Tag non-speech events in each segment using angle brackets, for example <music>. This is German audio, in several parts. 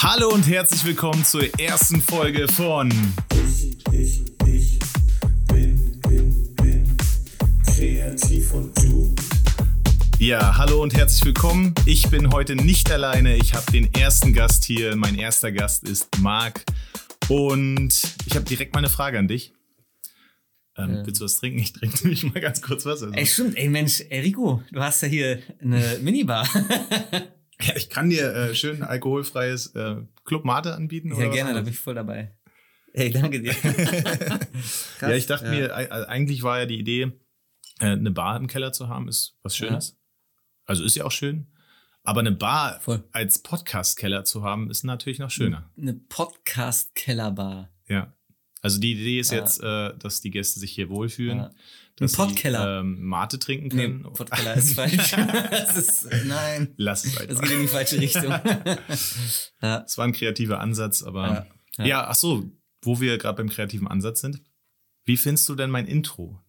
Hallo und herzlich willkommen zur ersten Folge von Ich, ich, ich bin, bin, bin kreativ und du. Ja, hallo und herzlich willkommen. Ich bin heute nicht alleine. Ich habe den ersten Gast hier. Mein erster Gast ist Marc. Und ich habe direkt mal eine Frage an dich. Ähm, Ja. Willst du was trinken? Ich trinke nämlich mal ganz kurz Wasser. Ey, stimmt. Ey, Mensch, ey, Rico, du hast ja hier eine Minibar. <laughs> Ja, ich kann dir äh, schön alkoholfreies äh, Club Mate anbieten. ja, gerne, da bin ich voll dabei. Ey, danke dir. <laughs> <laughs> ja, ich dachte mir, e- e- eigentlich war ja die Idee, äh, eine Bar im Keller zu haben, ist was Schönes. Also ist ja auch schön. Aber eine Bar Voll. als Podcast-Keller zu haben, ist natürlich noch schöner. Eine Podcast-Kellerbar. Ja. Also die Idee ist Ja. jetzt, äh, dass die Gäste sich hier wohlfühlen. Ja. Dass Ein Podkeller. Sie, ähm, Mate trinken Nee, können. Podkeller ist falsch. <laughs> das ist, nein. Lass es Das einfach. geht in die falsche Richtung. <laughs> ja. Das war ein kreativer Ansatz, aber Ja. ja, Ja. ach so, wo wir gerade beim kreativen Ansatz sind. Wie findest du denn mein Intro?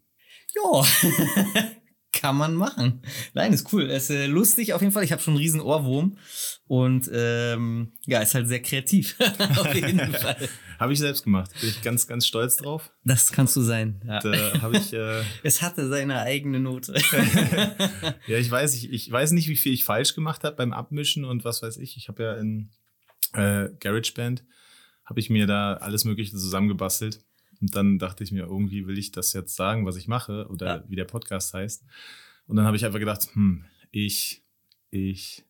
Jo. <laughs> Kann man machen. Nein, ist cool. Ist äh, lustig auf jeden Fall. Ich habe schon einen riesen Ohrwurm. Und ähm, ja, ist halt sehr kreativ. <laughs> auf jeden <laughs> Fall. Habe ich selbst gemacht. Bin ich ganz, ganz stolz drauf. Das kannst du sein. Ja. Da habe ich äh, <laughs> Es hatte seine eigene Note. Ja, ich weiß, ich, ich weiß nicht, wie viel ich falsch gemacht habe beim Abmischen und was weiß ich. Ich habe ja in äh, GarageBand habe ich mir da alles Mögliche zusammengebastelt. Und dann dachte ich mir, irgendwie will ich das jetzt sagen, was ich mache oder Ja. wie der Podcast heißt. Und dann habe ich einfach gedacht, hm, ich, ich,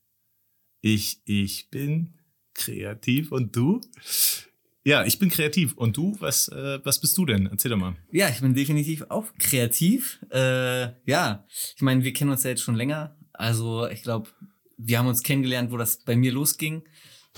ich, ich bin kreativ und du? Ja, ich bin kreativ. Und du, was, äh, was bist du denn? Erzähl doch mal. Ja, ich bin definitiv auch kreativ. Äh, ja, ich meine, wir kennen uns ja jetzt schon länger. Also ich glaube, wir haben uns kennengelernt, wo das bei mir losging,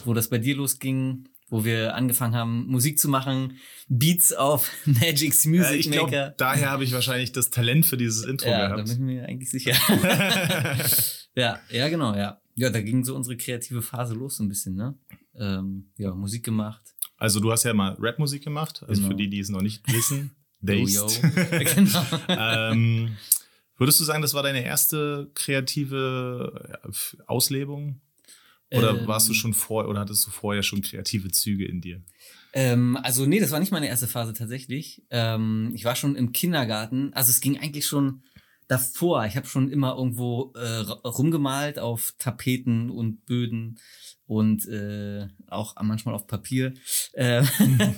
wo das bei dir losging, wo wir angefangen haben, Musik zu machen, Beats auf <laughs> Magic's Music Äh, ich Maker. glaube, daher habe ich wahrscheinlich das Talent für dieses Intro ja, da gehabt. bin ich mir eigentlich sicher. <laughs> ja, ja, genau, ja. Ja, da ging so unsere kreative Phase los so ein bisschen, ne? Ähm, ja, Musik gemacht. Also du hast ja mal Rapmusik gemacht, also Genau. für die, die es noch nicht wissen. Dazed. <laughs> yo. genau. ähm, würdest du sagen, das war deine erste kreative ja, Auslebung? Oder Ähm, warst du schon vor oder hattest du vorher schon kreative Züge in dir? Ähm, also nee, das war nicht meine erste Phase tatsächlich. Ähm, ich war schon im Kindergarten. Also es ging eigentlich schon davor. Ich habe schon immer irgendwo äh, rumgemalt auf Tapeten und Böden und äh, auch manchmal auf Papier. Äh,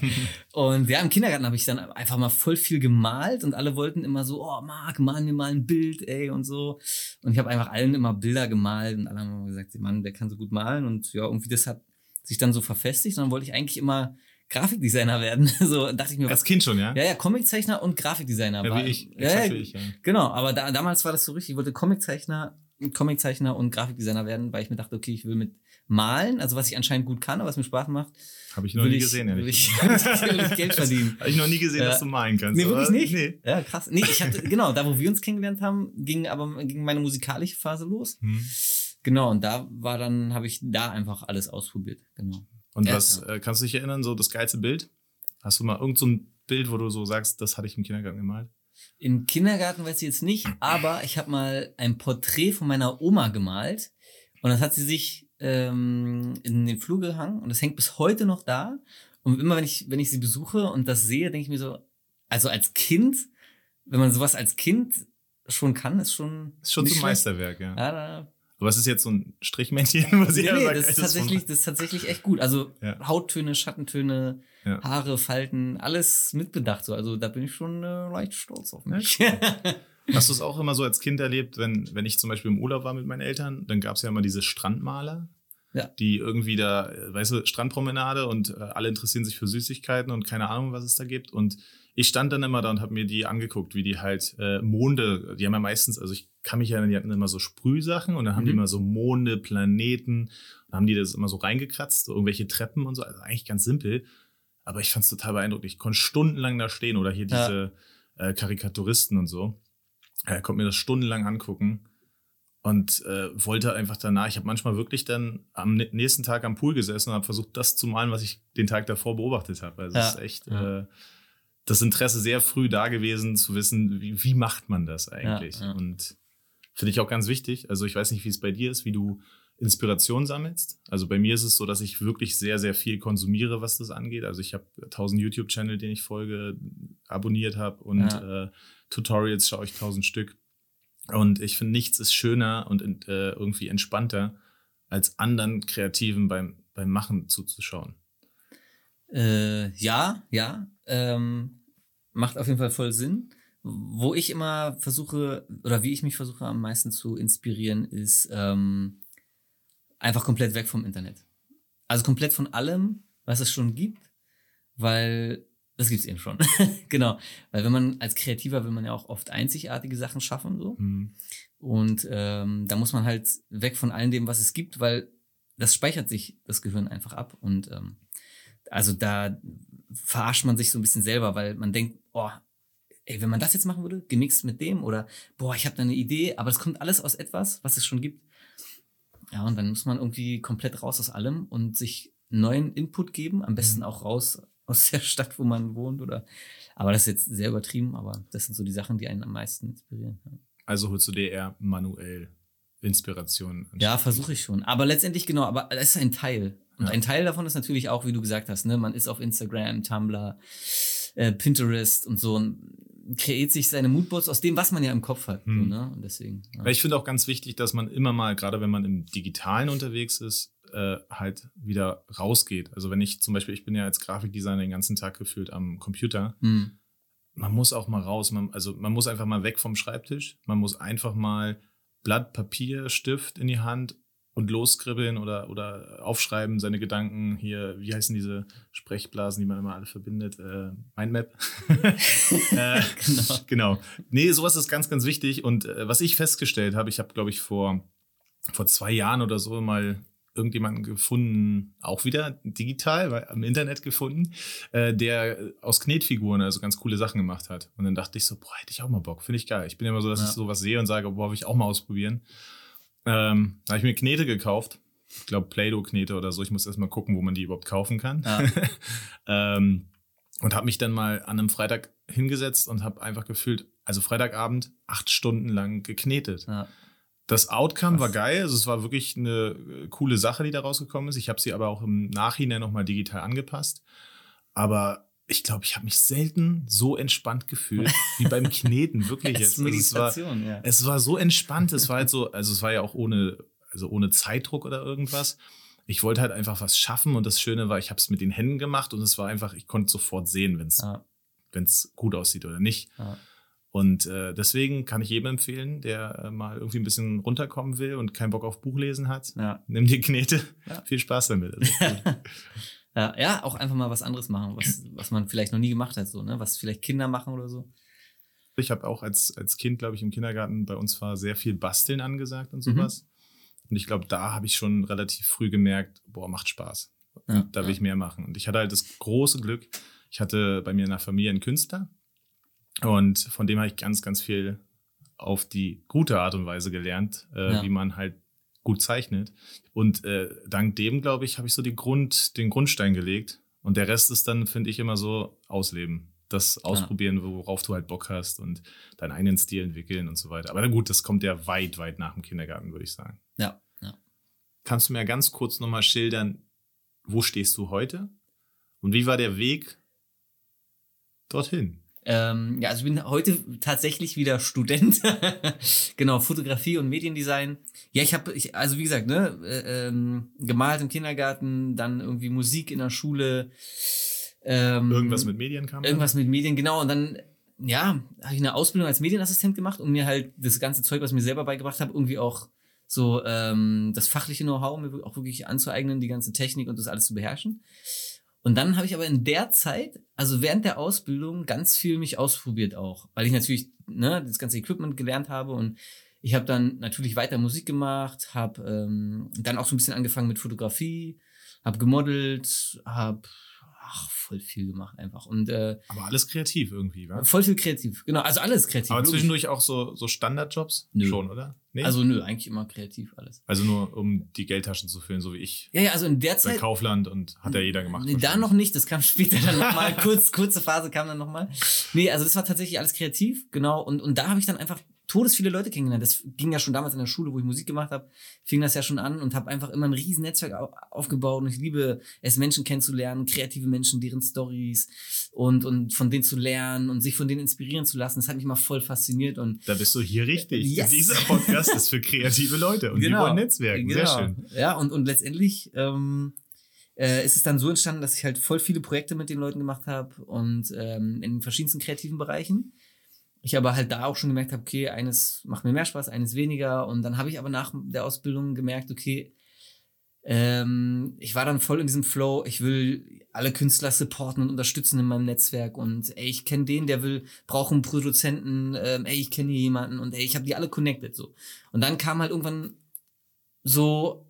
<laughs> und ja, im Kindergarten habe ich dann einfach mal voll viel gemalt und alle wollten immer so, oh Marc, mal mir mal ein Bild, ey und so. Und ich habe einfach allen immer Bilder gemalt und alle haben immer gesagt, Mann, der kann so gut malen und ja, irgendwie das hat sich dann so verfestigt und dann wollte ich eigentlich immer Grafikdesigner werden. <laughs> so dachte ich mir, Als Kind schon, ja? ja, ja, Comiczeichner und Grafikdesigner. Ja, war, wie ich. Ja, ja, ich, ja. genau, aber da, damals war das so richtig, ich wollte Comiczeichner, Comiczeichner und Grafikdesigner werden, weil ich mir dachte, okay, ich will mit malen, also was ich anscheinend gut kann, aber was mir Spaß macht, Habe ich noch will nie ich, gesehen, will ehrlich. ich, will ich <laughs> Geld <laughs> verdienen. Habe ich noch nie gesehen, Ja. dass du malen kannst. Nee, wirklich oder? nicht? Nee. Ja, krass. Nee, ich hatte, genau, da wo wir uns kennengelernt haben, ging aber ging meine musikalische Phase los. Hm. Genau, und da war dann, habe ich da einfach alles ausprobiert. Genau. Und Ja, was, äh, kannst du dich erinnern, so das geilste Bild? Hast du mal irgend so ein Bild, wo du so sagst, das hatte ich im Kindergarten gemalt? Im Kindergarten weiß ich jetzt nicht, aber ich habe mal ein Porträt von meiner Oma gemalt und das hat sie sich ähm, in den Flur gehangen und das hängt bis heute noch da. Und immer wenn ich, wenn ich sie besuche und das sehe, denke ich mir so, also als Kind, wenn man sowas als Kind schon kann, ist schon. Ist schon schlecht. Meisterwerk, ja. Ja, da, Aber es ist jetzt so ein Strichmännchen, <laughs> was jeder nee, sagt. das ist tatsächlich, das ist tatsächlich echt gut. Also Ja. Hauttöne, Schattentöne, Ja. Haare, Falten, alles mitbedacht. So. Also da bin ich schon äh, leicht stolz auf mich. <laughs> Hast du es auch immer so als Kind erlebt, wenn, wenn ich zum Beispiel im Urlaub war mit meinen Eltern, dann gab es ja immer diese Strandmaler, Ja. die irgendwie da, äh, weißt du, Strandpromenade und äh, alle interessieren sich für Süßigkeiten und keine Ahnung, was es da gibt. Und ich stand dann immer da und habe mir die angeguckt, wie die halt äh, Monde, die haben ja meistens, also ich kann mich erinnern, die hatten immer so Sprühsachen und dann haben die Mhm. immer so Monde, Planeten, und haben die das immer so reingekratzt, so irgendwelche Treppen und so, also eigentlich ganz simpel. Aber ich fand es total beeindruckend. Ich konnte stundenlang da stehen oder hier Ja. diese äh, Karikaturisten und so. Er konnte mir das stundenlang angucken und äh, wollte einfach danach. Ich habe manchmal wirklich dann am nä- nächsten Tag am Pool gesessen und habe versucht, das zu malen, was ich den Tag davor beobachtet habe. Also es Ja, ist echt ja. äh, das Interesse sehr früh da gewesen, zu wissen, wie, wie macht man das eigentlich. Ja. Und finde ich auch ganz wichtig. Also ich weiß nicht, wie es bei dir ist, wie du Inspiration sammelst. Also bei mir ist es so, dass ich wirklich sehr, sehr viel konsumiere, was das angeht. Also ich habe 1000 YouTube-Channel, denen ich folge, abonniert habe und Ja. äh, Tutorials schaue ich 1000 Stück. Und ich finde, nichts ist schöner und äh, irgendwie entspannter, als anderen Kreativen beim, beim Machen zuzuschauen. Äh, ja, ja. Ähm, macht auf jeden Fall voll Sinn. Wo ich immer versuche, oder wie ich mich versuche am meisten zu inspirieren, ist ähm, einfach komplett weg vom Internet. Also komplett von allem, was es schon gibt, weil das gibt's eben schon. <laughs> genau. Weil wenn man als Kreativer will man ja auch oft einzigartige Sachen schaffen, so. Mhm. Und ähm, da muss man halt weg von all dem, was es gibt, weil das speichert sich das Gehirn einfach ab. Und ähm, also da verarscht man sich so ein bisschen selber, weil man denkt, oh, ey, wenn man das jetzt machen würde, gemixt mit dem oder boah, ich habe da eine Idee, aber es kommt alles aus etwas, was es schon gibt. Ja, und dann muss man irgendwie komplett raus aus allem und sich neuen Input geben, am besten auch raus aus der <laughs> Stadt, wo man wohnt oder aber das ist jetzt sehr übertrieben, aber das sind so die Sachen, die einen am meisten inspirieren. Ja. Also holst du dir eher manuell Inspiration. Ja, versuche ich schon. Aber letztendlich genau, aber das ist ein Teil. Und Ja. ein Teil davon ist natürlich auch, wie du gesagt hast, ne, man ist auf Instagram, Tumblr, äh, Pinterest und so und kreiert sich seine Moodboards aus dem, was man ja im Kopf hat. So, Hm. ne? Und deswegen. Ja. Ich finde auch ganz wichtig, dass man immer mal, gerade wenn man im Digitalen unterwegs ist, äh, halt wieder rausgeht. Also wenn ich zum Beispiel, ich bin ja als Grafikdesigner den ganzen Tag gefühlt am Computer, Hm. man muss auch mal raus. Man, also man muss einfach mal weg vom Schreibtisch. Man muss einfach mal Blatt, Papier, Stift in die Hand und loskribbeln oder, oder aufschreiben, seine Gedanken hier, wie heißen diese Sprechblasen, die man immer alle verbindet? Äh, Mindmap. <laughs> äh, Genau. genau. Nee, sowas ist ganz, ganz wichtig. Und äh, was ich festgestellt habe, ich habe, glaube ich, vor, vor zwei Jahren oder so mal irgendjemanden gefunden, auch wieder digital, weil am Internet gefunden, äh, der aus Knetfiguren also ganz coole Sachen gemacht hat. Und dann dachte ich so, boah, hätte ich auch mal Bock, finde ich geil. Ich bin immer so, dass Ja. ich sowas sehe und sage, boah, will ich auch mal ausprobieren. Ähm, da habe ich mir Knete gekauft. Ich glaube, Play-Doh-Knete oder so. Ich muss erst mal gucken, wo man die überhaupt kaufen kann. Ja. <laughs> ähm, und habe mich dann mal an einem Freitag hingesetzt und habe einfach gefühlt, also Freitagabend acht Stunden lang geknetet. Ja. Das Outcome Krass. war geil, also es war wirklich eine äh, coole Sache, die da rausgekommen ist. Ich habe sie aber auch im Nachhinein nochmal digital angepasst. Aber ich glaube, ich habe mich selten so entspannt gefühlt wie beim Kneten, wirklich Es <laughs> jetzt. Also es, war, ja. es war so entspannt, es war halt so, also es war ja auch ohne, also ohne Zeitdruck oder irgendwas. Ich wollte halt einfach was schaffen und das Schöne war, ich habe es mit den Händen gemacht und es war einfach, ich konnte sofort sehen, wenn es Ja. wenn's gut aussieht oder nicht. Ja. Und äh, deswegen kann ich jedem empfehlen, der äh, mal irgendwie ein bisschen runterkommen will und keinen Bock auf Buchlesen hat. Ja. Nimm die Knete. Ja. Viel Spaß damit. <laughs> Also, Ja, auch einfach mal was anderes machen, was, was man vielleicht noch nie gemacht hat, so, ne? Was vielleicht Kinder machen oder so. ich habe auch als, als Kind, glaube ich, im Kindergarten bei uns war sehr viel Basteln angesagt und Mhm. sowas. Und ich glaube, da habe ich schon relativ früh gemerkt, boah, macht Spaß. Ja, Da will ja. ich mehr machen. Und ich hatte halt das große Glück, ich hatte bei mir in der Familie einen Künstler und von dem habe ich ganz, ganz viel auf die gute Art und Weise gelernt, äh, Ja. wie man halt gut zeichnet. Und äh, dank dem, glaube ich, habe ich so den Grund, den Grundstein gelegt. Und der Rest ist dann, finde ich, immer so ausleben. Das ausprobieren, worauf du halt Bock hast und deinen eigenen Stil entwickeln und so weiter. Aber na gut, das kommt ja weit, weit nach dem Kindergarten, würde ich sagen. Ja, ja. Kannst du mir ganz kurz nochmal schildern, wo stehst du heute? Und wie war der Weg dorthin? Ähm, ja, also ich bin heute tatsächlich wieder Student. <laughs> genau, Fotografie und Mediendesign. Ja, ich habe, ich, also wie gesagt, ne, äh, ähm, gemalt im Kindergarten, dann irgendwie Musik in der Schule. Ähm, Irgendwas mit Medienkamera? Irgendwas mit Medien, genau. Und dann, ja, habe ich eine Ausbildung als Medienassistent gemacht und mir halt das ganze Zeug, was ich mir selber beigebracht habe, irgendwie auch so ähm, das fachliche Know-how mir auch wirklich anzueignen, die ganze Technik und das alles zu beherrschen. Und dann habe ich aber in der Zeit, also während der Ausbildung, ganz viel mich ausprobiert auch, weil ich natürlich ne, das ganze Equipment gelernt habe und ich habe dann natürlich weiter Musik gemacht, habe ähm, dann auch so ein bisschen angefangen mit Fotografie, habe gemodelt, habe ach, voll viel gemacht einfach und äh, Aber alles kreativ irgendwie, wa? voll viel kreativ. Genau, also alles kreativ. Aber zwischendurch auch so, so Standardjobs? Nö. Schon, oder? Nee? Also nö, eigentlich immer kreativ alles. also nur, um die Geldtaschen zu füllen, so wie ich. Ja, ja, also in der Bei Zeit. Kaufland und hat ja jeder gemacht. Nee, da noch nicht, das kam später dann nochmal. <laughs> Kurz, kurze Phase kam dann nochmal. Nee, also das war tatsächlich alles kreativ, genau. Und, und da habe ich dann einfach todes viele Leute kennengelernt. Das ging ja schon damals in der Schule, wo ich Musik gemacht habe, fing das ja schon an und habe einfach immer ein riesen Netzwerk au- aufgebaut und ich liebe es, Menschen kennenzulernen, kreative Menschen, deren Stories und, und von denen zu lernen und sich von denen inspirieren zu lassen. Das hat mich mal voll fasziniert und Da bist du hier richtig. Yes. Dieser Podcast ist für kreative Leute und die wollen Netzwerken. Sehr Genau. schön. Ja, und, und letztendlich ähm, äh, ist es dann so entstanden, dass ich halt voll viele Projekte mit den Leuten gemacht habe und ähm, in verschiedensten kreativen Bereichen. Ich aber halt da auch schon gemerkt habe, okay, eines macht mir mehr Spaß, eines weniger. Und dann habe ich aber nach der Ausbildung gemerkt, okay, ähm, ich war dann voll in diesem Flow, ich will alle Künstler supporten und unterstützen in meinem Netzwerk und ey, ich kenne den, der will, braucht einen Produzenten, ähm, ey, ich kenne hier jemanden und ey, ich habe die alle connected so. Und dann kam halt irgendwann so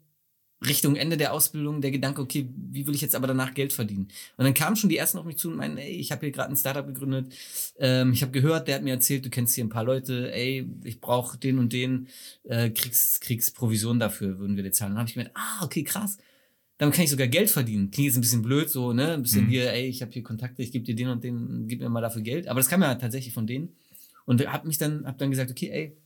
Richtung Ende der Ausbildung der Gedanke, okay, wie will ich jetzt aber danach Geld verdienen? Und dann kamen schon die ersten auf mich zu und meinen, ey, ich habe hier gerade ein Startup gegründet. Ähm, ich habe gehört, der hat mir erzählt, du kennst hier ein paar Leute, ey, ich brauche den und den, äh, kriegst, kriegst Provision dafür, würden wir dir zahlen. Dann habe ich gemerkt, ah, okay, krass. Damit kann ich sogar Geld verdienen. Klingt jetzt ein bisschen blöd, so, ne? Ein bisschen Mhm. hier, ey, ich habe hier Kontakte, ich gebe dir den und den, gib mir mal dafür Geld. Aber das kam ja tatsächlich von denen. Und hab mich dann, hab dann gesagt, okay, ey,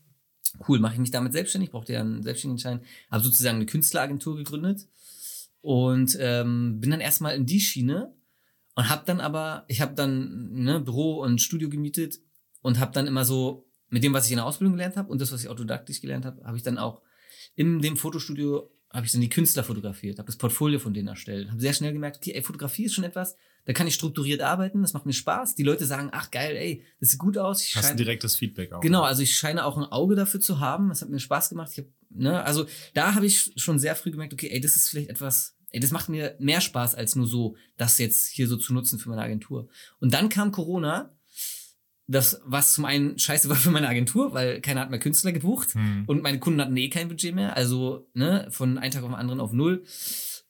cool, mache ich mich damit selbstständig, brauchte ja einen Selbstständigenschein, habe sozusagen eine Künstleragentur gegründet und ähm, bin dann erstmal in die Schiene und habe dann aber, ich habe dann ne, Büro und Studio gemietet und habe dann immer so mit dem, was ich in der Ausbildung gelernt habe und das, was ich autodidaktisch gelernt habe, habe ich dann auch in dem Fotostudio habe ich dann die Künstler fotografiert, habe das Portfolio von denen erstellt, habe sehr schnell gemerkt, okay, ey, Fotografie ist schon etwas, da kann ich strukturiert arbeiten, das macht mir Spaß. Die Leute sagen, ach geil, ey, das sieht gut aus. Ich Hast schein- ein direktes Feedback auch. Genau, also ich scheine auch ein Auge dafür zu haben. Das hat mir Spaß gemacht. Ich hab, ne, also da habe ich schon sehr früh gemerkt, okay, ey, das ist vielleicht etwas, ey, das macht mir mehr Spaß als nur so, das jetzt hier so zu nutzen für meine Agentur. Und dann kam Corona, das was zum einen scheiße war für meine Agentur, weil keiner hat mehr Künstler gebucht Hm. und meine Kunden hatten eh kein Budget mehr, also ne, von einem Tag auf den anderen auf null.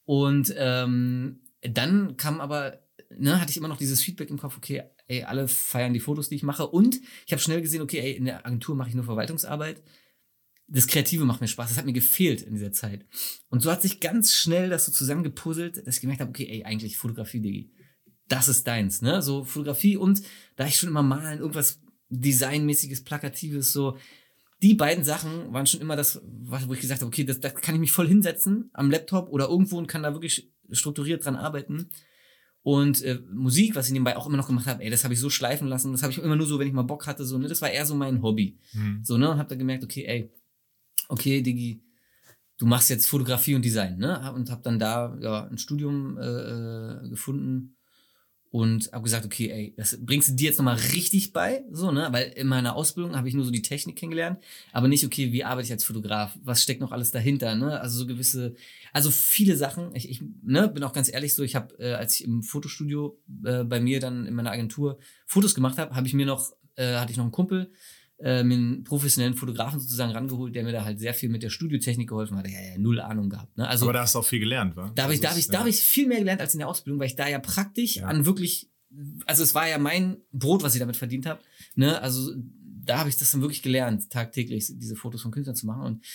Und ähm, dann kam aber, ne, hatte ich immer noch dieses Feedback im Kopf, okay, ey, alle feiern die Fotos, die ich mache. Und ich habe schnell gesehen, okay, ey, in der Agentur mache ich nur Verwaltungsarbeit. Das Kreative macht mir Spaß. Das hat mir gefehlt in dieser Zeit. Und so hat sich ganz schnell das so zusammengepuzzelt, dass ich gemerkt habe, okay, ey, eigentlich Fotografie, Digi. Das ist deins, ne? So Fotografie und da ich schon immer malen, irgendwas Designmäßiges, Plakatives, so. Die beiden Sachen waren schon immer das, wo ich gesagt habe, okay, das, da kann ich mich voll hinsetzen am Laptop oder irgendwo und kann da wirklich strukturiert dran arbeiten. Und äh, Musik, was ich nebenbei auch immer noch gemacht habe, ey, das habe ich so schleifen lassen. Das habe ich immer nur so, wenn ich mal Bock hatte, so, ne, das war eher so mein Hobby. Hm. So, ne, und habe dann gemerkt, okay, ey, okay, Digi, du machst jetzt Fotografie und Design, ne? Und habe dann da ja ein Studium äh, äh, gefunden und habe gesagt, okay, ey, das bringst du dir jetzt nochmal richtig bei, so, ne? Weil in meiner Ausbildung habe ich nur so die Technik kennengelernt, aber nicht, okay, wie arbeite ich als Fotograf? Was steckt noch alles dahinter, ne? Also so gewisse, also viele Sachen. Ich, ich ne, bin auch ganz ehrlich so, ich habe, äh, als ich im Fotostudio äh, bei mir dann in meiner Agentur Fotos gemacht habe, habe ich mir noch, äh, hatte ich noch einen Kumpel, äh, mir einen professionellen Fotografen sozusagen rangeholt, der mir da halt sehr viel mit der Studiotechnik geholfen hat. Hat ja null Ahnung gehabt. Ne? Also Aber da hast du auch viel gelernt, wa? da habe ich, Das da habe ich, da ja. habe ich viel mehr gelernt als in der Ausbildung, weil ich da ja praktisch Ja. an wirklich, also es war ja mein Brot, was ich damit verdient habe. Ne? Also da habe ich das dann wirklich gelernt, tagtäglich diese Fotos von Künstlern zu machen. Und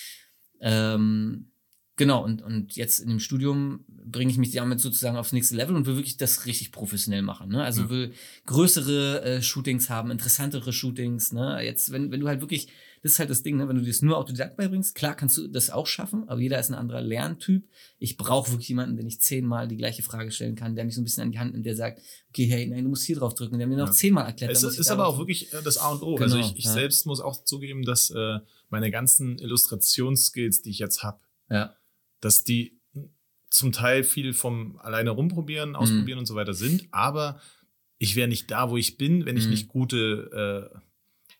ähm, genau, und, und jetzt in dem Studium bringe ich mich damit sozusagen aufs nächste Level und will wirklich das richtig professionell machen. Ne? Also Ja. will größere äh, Shootings haben, interessantere Shootings. Ne? Jetzt, wenn, wenn du halt wirklich, das ist halt das Ding, ne? wenn du dir das nur Autodidakt beibringst, klar kannst du das auch schaffen, aber jeder ist ein anderer Lerntyp. Ich brauche wirklich jemanden, den ich zehnmal die gleiche Frage stellen kann, der mich so ein bisschen an die Hand nimmt, der sagt, okay, hey, nein, du musst hier drauf drücken, der mir noch Ja. zehnmal erklärt. Es ist, ist aber auch wirklich äh, das A und O. Genau, also ich, ich ja. selbst muss auch zugeben, dass äh, meine ganzen Illustrationsskills, die ich jetzt habe, Ja, dass die zum Teil viel vom alleine Mhm. rumprobieren, ausprobieren und so weiter sind, aber ich wäre nicht da, wo ich bin, wenn ich Mhm. nicht gute äh,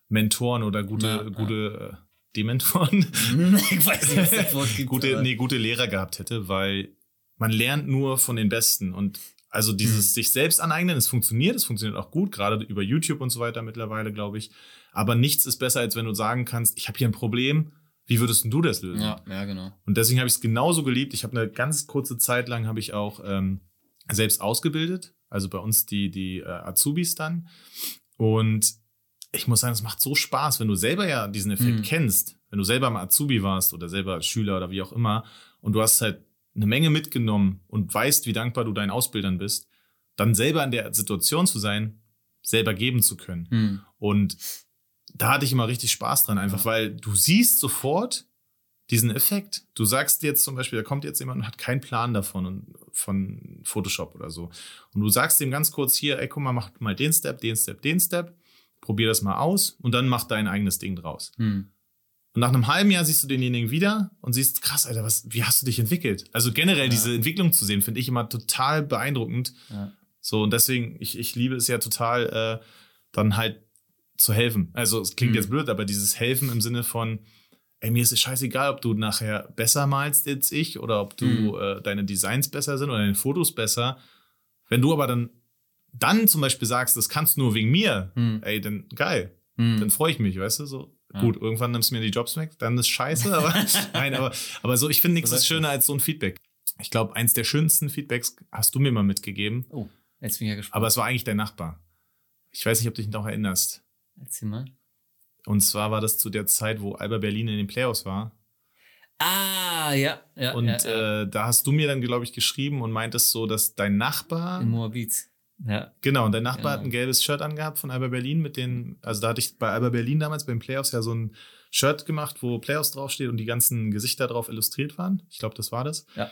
Mentoren oder gute, Ja, ja. gute äh, Dementoren, <laughs> ich weiß nicht, was das Wort gibt. gute, nee, gute Lehrer gehabt hätte, weil man lernt nur von den Besten und also dieses Mhm. sich selbst aneignen, es funktioniert, es funktioniert auch gut, gerade über YouTube und so weiter mittlerweile, glaube ich. Aber nichts ist besser, als wenn du sagen kannst, ich habe hier ein Problem, wie würdest denn du das lösen? Ja, ja, genau. Und deswegen habe ich es genauso geliebt. Ich habe eine ganz kurze Zeit lang habe ich auch ähm, selbst ausgebildet, also bei uns die die äh, Azubis dann. Und ich muss sagen, es macht so Spaß, wenn du selber ja diesen Effekt Mhm. kennst, wenn du selber mal Azubi warst oder selber Schüler oder wie auch immer und du hast halt eine Menge mitgenommen und weißt, wie dankbar du deinen Ausbildern bist, dann selber in der Situation zu sein, selber geben zu können. Hm. Und da hatte ich immer richtig Spaß dran, einfach weil du siehst sofort diesen Effekt. Du sagst jetzt zum Beispiel, da kommt jetzt jemand und hat keinen Plan davon und von Photoshop oder so. Und du sagst dem ganz kurz hier, ey, guck mal, mach mal den Step, den Step, den Step, probier das mal aus und dann mach dein eigenes Ding draus. Hm. Und nach einem halben Jahr siehst du denjenigen wieder und siehst, krass, Alter, was, wie hast du dich entwickelt? Also generell Ja. diese Entwicklung zu sehen, finde ich immer total beeindruckend. Ja. So, und deswegen, ich, ich liebe es ja total, äh, dann halt zu helfen. Also, es klingt Mhm. jetzt blöd, aber dieses Helfen im Sinne von, ey, mir ist es scheißegal, ob du nachher besser malst als ich oder ob du Mhm. äh, deine Designs besser sind oder deine Fotos besser. Wenn du aber dann, dann zum Beispiel sagst, das kannst du nur wegen mir, Hm. ey, dann geil, Hm. dann freue ich mich, weißt du, so. Ja. Gut, irgendwann nimmst du mir die Jobs weg, dann ist scheiße, aber <laughs> nein, aber, aber so, ich finde nichts ist schöner als so ein Feedback. Ich glaube, eins der schönsten Feedbacks hast du mir mal mitgegeben, Oh, jetzt bin ich ja gespannt. aber es war eigentlich dein Nachbar. Ich weiß nicht, ob du dich noch erinnerst. Erzähl mal. Und zwar war das zu der Zeit, wo Alba Berlin in den Playoffs war. Ah, ja, ja. Und ja, ja. Äh, da hast du mir dann, glaube ich, geschrieben und meintest so, dass dein Nachbar. in Moabit. Ja. Genau, und dein Nachbar Genau. hat ein gelbes Shirt angehabt von Alba Berlin mit den, also da hatte ich bei Alba Berlin damals beim Playoffs ja so ein Shirt gemacht, wo Playoffs draufsteht und die ganzen Gesichter drauf illustriert waren. Ich glaube, das war das. Ja.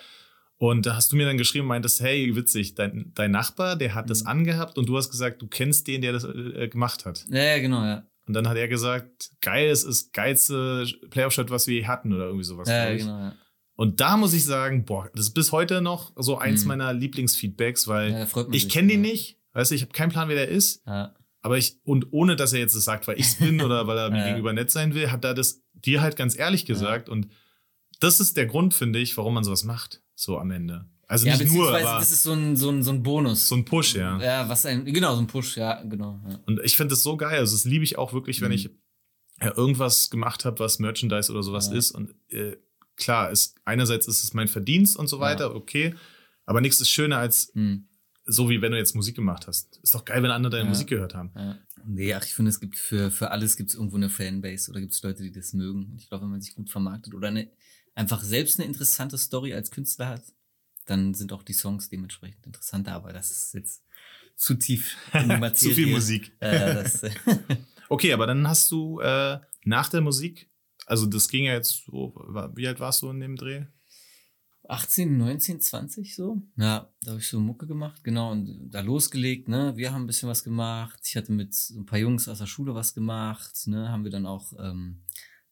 Und da hast du mir dann geschrieben und meintest, hey, witzig, dein, dein Nachbar, der hat das Mhm. angehabt und du hast gesagt, du kennst den, der das äh, gemacht hat. Ja, ja, genau, ja. Und dann hat er gesagt, geil, es ist das geilste Playoff-Shirt, was wir je hatten oder irgendwie sowas. Ja, ja, genau, ja. Und da muss ich sagen, boah, das ist bis heute noch so eins Mhm. meiner Lieblingsfeedbacks, weil ja ich kenne den nicht, weißt du, ich habe keinen Plan, wer der ist, Ja. aber ich, und ohne dass er jetzt das sagt, weil ich es bin oder weil er <laughs> mir gegenüber nett sein will, hat er das dir halt ganz ehrlich gesagt. Und das ist der Grund, finde ich, warum man sowas macht, so am Ende. Also ja, nicht nur, aber das ist so ein, so ein, so ein Bonus. so ein Push, ja. Ja, was ein, genau, so ein Push, ja, genau. Ja. Und ich finde das so geil. Also, das liebe ich auch wirklich, wenn Mhm. ich ja, irgendwas gemacht habe, was Merchandise oder sowas Ja. ist. Und äh, klar, ist, einerseits ist es mein Verdienst und so weiter, okay. Aber nichts ist schöner als Hm. so, wie wenn du jetzt Musik gemacht hast. Ist doch geil, wenn andere deine. Musik gehört haben. Ja. Nee, ach, ich finde, es gibt für, für alles gibt es irgendwo eine Fanbase oder gibt es Leute, die das mögen. Und ich glaube, wenn man sich gut vermarktet oder eine, einfach selbst eine interessante Story als Künstler hat, dann sind auch die Songs dementsprechend interessanter. Aber das ist jetzt zu tief <laughs> in die Materie. Zu viel Musik. Äh, das, <laughs> <laughs> Okay, aber dann hast du äh, nach der Musik, also das ging ja jetzt so, wie alt warst du in dem Dreh? 18, 19, 20 so. Ja, da habe ich so Mucke gemacht, genau, und da losgelegt, ne? Wir haben ein bisschen was gemacht. Ich hatte mit so ein paar Jungs aus der Schule was gemacht, ne? Haben wir dann auch ähm,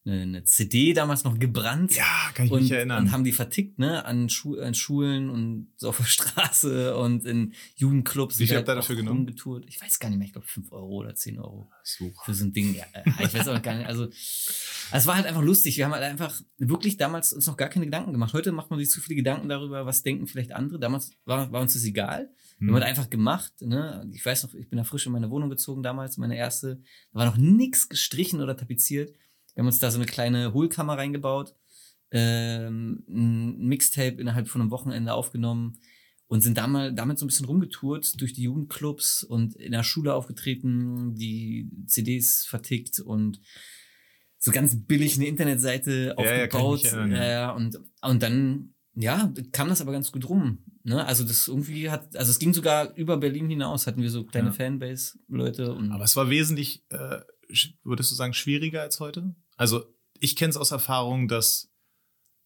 eine, CD damals noch gebrannt. Ja, kann ich und, mich erinnern. und haben die vertickt, ne, an, Schu an Schulen und so auf der <laughs> Straße und in Jugendclubs. Wie viel habt ihr dafür genommen? rumgetourt. Ich weiß gar nicht mehr, ich glaube 5 Euro oder 10 Euro so. für so ein Ding. Ja, äh, ich weiß auch gar nicht. Also, es war halt einfach lustig. Wir haben halt einfach wirklich damals uns noch gar keine Gedanken gemacht. Heute macht man sich zu viele Gedanken darüber, was denken vielleicht andere. Damals war, war uns das egal. Wir haben Hm. halt einfach gemacht. Ne? Ich weiß noch, ich bin da frisch in meine Wohnung gezogen damals, meine erste. Da war noch nichts gestrichen oder tapeziert. Wir haben uns da so eine kleine Hohlkammer reingebaut, ähm, ein Mixtape innerhalb von einem Wochenende aufgenommen und sind damals, damit so ein bisschen rumgetourt durch die Jugendclubs und in der Schule aufgetreten, die CDs vertickt und so ganz billig eine Internetseite aufgebaut. ja. ja, ja, und, und dann, ja, kam das aber ganz gut rum. Ne? Also das irgendwie hat, also es ging sogar über Berlin hinaus, hatten wir so kleine Ja. Fanbase-Leute Aber es war wesentlich, äh, würdest du sagen, schwieriger als heute? Also ich kenne es aus Erfahrung, dass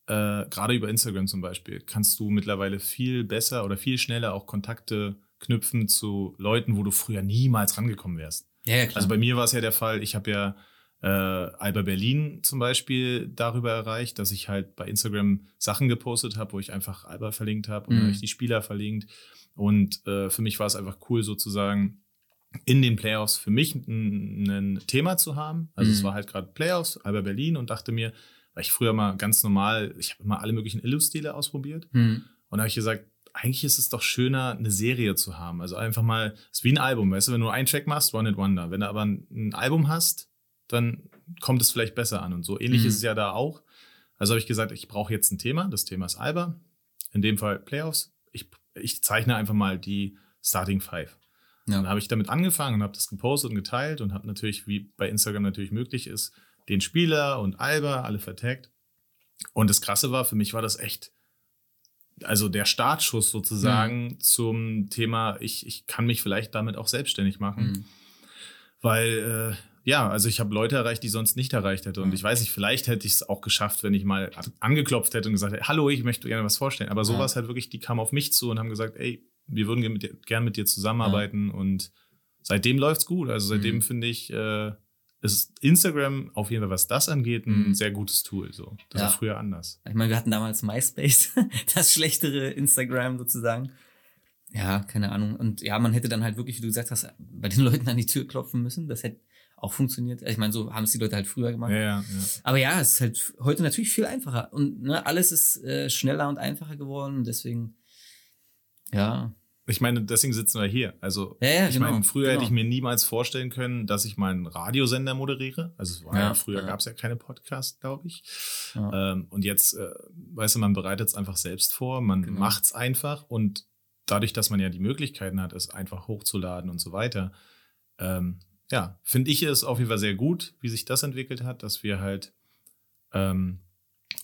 äh, gerade über Instagram zum Beispiel kannst du mittlerweile viel besser oder viel schneller auch Kontakte knüpfen zu Leuten, wo du früher niemals rangekommen wärst. ja, ja, klar. Also bei mir war es ja der Fall, ich habe ja äh, Alba Berlin zum Beispiel darüber erreicht, dass ich halt bei Instagram Sachen gepostet habe, wo ich einfach Alba verlinkt habe und Mhm. habe ich die Spieler verlinkt. Und äh, für mich war es einfach cool, sozusagen in den Playoffs für mich ein, ein Thema zu haben. Also es Mhm. war halt gerade Playoffs, Alba Berlin und dachte mir, weil ich früher mal ganz normal, ich habe immer alle möglichen Illustile ausprobiert. hm. Und da habe ich gesagt, eigentlich ist es doch schöner, eine Serie zu haben. Also einfach mal, es ist wie ein Album, weißt du, wenn du einen Track machst, One It Wonder. Wenn du aber ein, ein Album hast, dann kommt es vielleicht besser an. Und so ähnlich Mhm. ist es ja da auch. Also habe ich gesagt, ich brauche jetzt ein Thema. Das Thema ist Alba. In dem Fall Playoffs. Ich, ich zeichne einfach mal die Starting Five. Ja. Dann habe ich damit angefangen und habe das gepostet und geteilt und habe natürlich, wie bei Instagram natürlich möglich ist, den Spieler und Alba alle vertagt. Und das Krasse war, für mich war das echt, also der Startschuss sozusagen zum Thema, ich, ich kann mich vielleicht damit auch selbstständig machen. Hm. Weil, äh, ja, also ich habe Leute erreicht, die sonst nicht erreicht hätte. Und Ja. ich weiß nicht, vielleicht hätte ich es auch geschafft, wenn ich mal angeklopft hätte und gesagt hätte, hallo, ich möchte gerne was vorstellen. Aber so Ja. halt wirklich, die kamen auf mich zu und haben gesagt, ey, wir würden gerne mit dir, gern mit dir zusammenarbeiten. Und seitdem läuft's gut. Also seitdem Mhm. finde ich, äh, ist Instagram auf jeden Fall, was das angeht, ein Mhm. sehr gutes Tool. So. Das Ja. war früher anders. Ich meine, wir hatten damals MySpace, <laughs> das schlechtere Instagram sozusagen. Ja, keine Ahnung. Und ja, man hätte dann halt wirklich, wie du gesagt hast, bei den <laughs> Leuten an die Tür klopfen müssen. Das hätte auch funktioniert. Ich meine, so haben es die Leute halt früher gemacht. Ja, ja, ja. Aber ja, es ist halt heute natürlich viel einfacher. Und ne, alles ist äh, schneller und einfacher geworden. Deswegen, ja. Ich meine, deswegen sitzen wir hier. Also, Ja, ja, ich genau, meine, früher hätte genau. ich mir niemals vorstellen können, dass ich meinen Radiosender moderiere. Also, es war ja, früher gab es ja keine Podcasts, glaube ich. Ähm, und jetzt, äh, weißt du, man bereitet es einfach selbst vor, man Genau. macht es einfach und dadurch, dass man ja die Möglichkeiten hat, es einfach hochzuladen und so weiter, ähm, ja, finde ich es auf jeden Fall sehr gut, wie sich das entwickelt hat, dass wir halt ähm,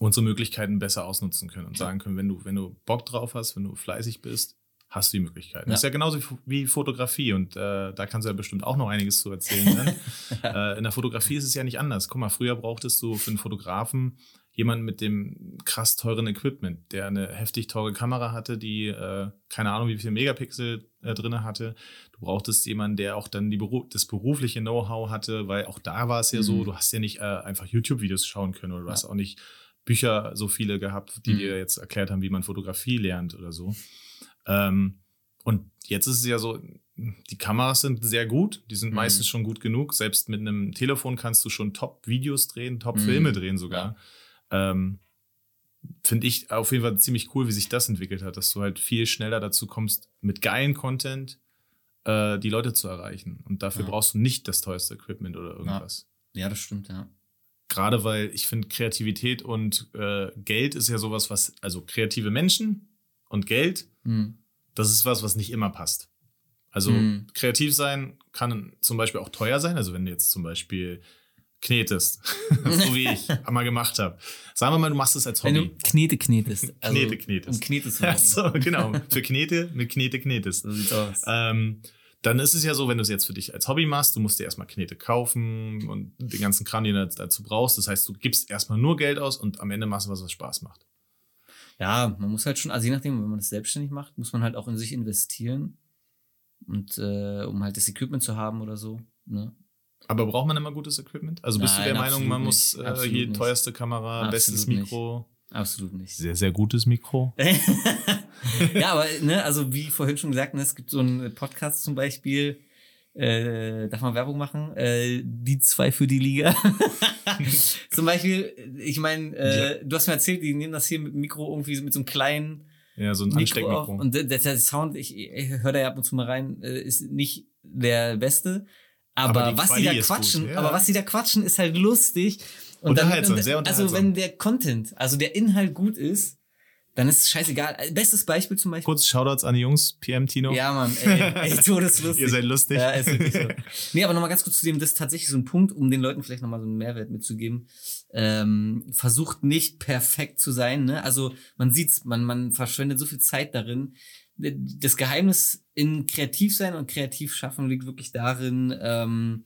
unsere Möglichkeiten besser ausnutzen können und sagen können, wenn du, wenn du Bock drauf hast, wenn du fleißig bist, hast du die Möglichkeiten. Ja. Das ist ja genauso wie, Fotografie und äh, da kannst du ja bestimmt auch noch einiges zu erzählen. <laughs> Äh, in der Fotografie ist es ja nicht anders. Guck mal, früher brauchtest du für einen Fotografen jemanden mit dem krass teuren Equipment, der eine heftig teure Kamera hatte, die äh, keine Ahnung, wie viel Megapixel äh, drin hatte. Du brauchtest jemanden, der auch dann die Beru das berufliche Know-how hatte, weil auch da war es ja so, Mhm. du hast ja nicht äh, einfach YouTube-Videos schauen können oder du Ja. hast auch nicht Bücher so viele gehabt, die Mhm. dir jetzt erklärt haben, wie man Fotografie lernt oder so. Ähm, und jetzt ist es ja so, die Kameras sind sehr gut, die sind Mhm. meistens schon gut genug. Selbst mit einem Telefon kannst du schon Top-Videos drehen, Mhm. Top-Filme drehen sogar. Ähm, Finde ich auf jeden Fall ziemlich cool, wie sich das entwickelt hat, dass du halt viel schneller dazu kommst, mit geilen Content äh, die Leute zu erreichen. Und dafür Ja. brauchst du nicht das teuerste Equipment oder irgendwas. ja, das stimmt, ja. Gerade weil ich finde, Kreativität und äh, Geld ist ja sowas, was, also kreative Menschen und Geld, Mhm. das ist was, was nicht immer passt. Also Mhm. kreativ sein kann zum Beispiel auch teuer sein. Also wenn du jetzt zum Beispiel knetest, <laughs> so wie ich <laughs> einmal gemacht habe. Sagen wir mal, du machst es als Wenn Hobby. du Knete knetest. Also, Knete knetest. Um Knete zu <laughs> machen. so, genau. Für Knete mit Knete knetest. So sieht's aus. Ähm, dann ist es ja so, wenn du es jetzt für dich als Hobby machst, du musst dir erstmal Knete kaufen und den ganzen Kram, den du dazu brauchst. Das heißt, du gibst erstmal nur Geld aus und am Ende machst du was, was Spaß macht. Ja, man muss halt schon, also je nachdem, wenn man das selbstständig macht, muss man halt auch in sich investieren. Und äh, um halt das Equipment zu haben oder so. Ne? Aber braucht man immer gutes Equipment? Also bist du Nein, der Meinung, man muss nicht. äh, hier nicht. teuerste Kamera, Absolut bestes nicht. Mikro? Absolut nicht. Sehr, sehr gutes Mikro. <laughs> ja, aber ne, also wie vorhin schon gesagt, ne, es gibt so einen Podcast zum Beispiel, äh, darf man Werbung machen? Äh, die zwei für die Liga. <laughs> zum Beispiel, ich meine, äh, du hast mir erzählt, die nehmen das hier mit dem Mikro irgendwie mit so einem kleinen Ja, so ein. Ansteckmikro. Und der, der Sound, ich, ich höre da ja ab und zu mal rein, äh, ist nicht der beste. Aber, Aber die was die Quali da ist quatschen, ja. aber was die da quatschen, ist halt lustig. Und sehr Also wenn der Content, also der Inhalt gut ist, dann ist es scheißegal. Bestes Beispiel zum Beispiel. Kurz Shoutouts an die Jungs, PM Tino. Ja, Mann, ey, ey <laughs> todeslustig. Ihr seid lustig. Ja, ist wirklich so. <laughs> Nee, aber nochmal ganz kurz zu dem, das ist tatsächlich so ein Punkt, um den Leuten vielleicht nochmal so einen Mehrwert mitzugeben. Ähm, versucht nicht perfekt zu sein, ne? Also man sieht's, man, man verschwendet so viel Zeit darin. Das Geheimnis in kreativ sein und kreativ schaffen liegt wirklich darin, ähm,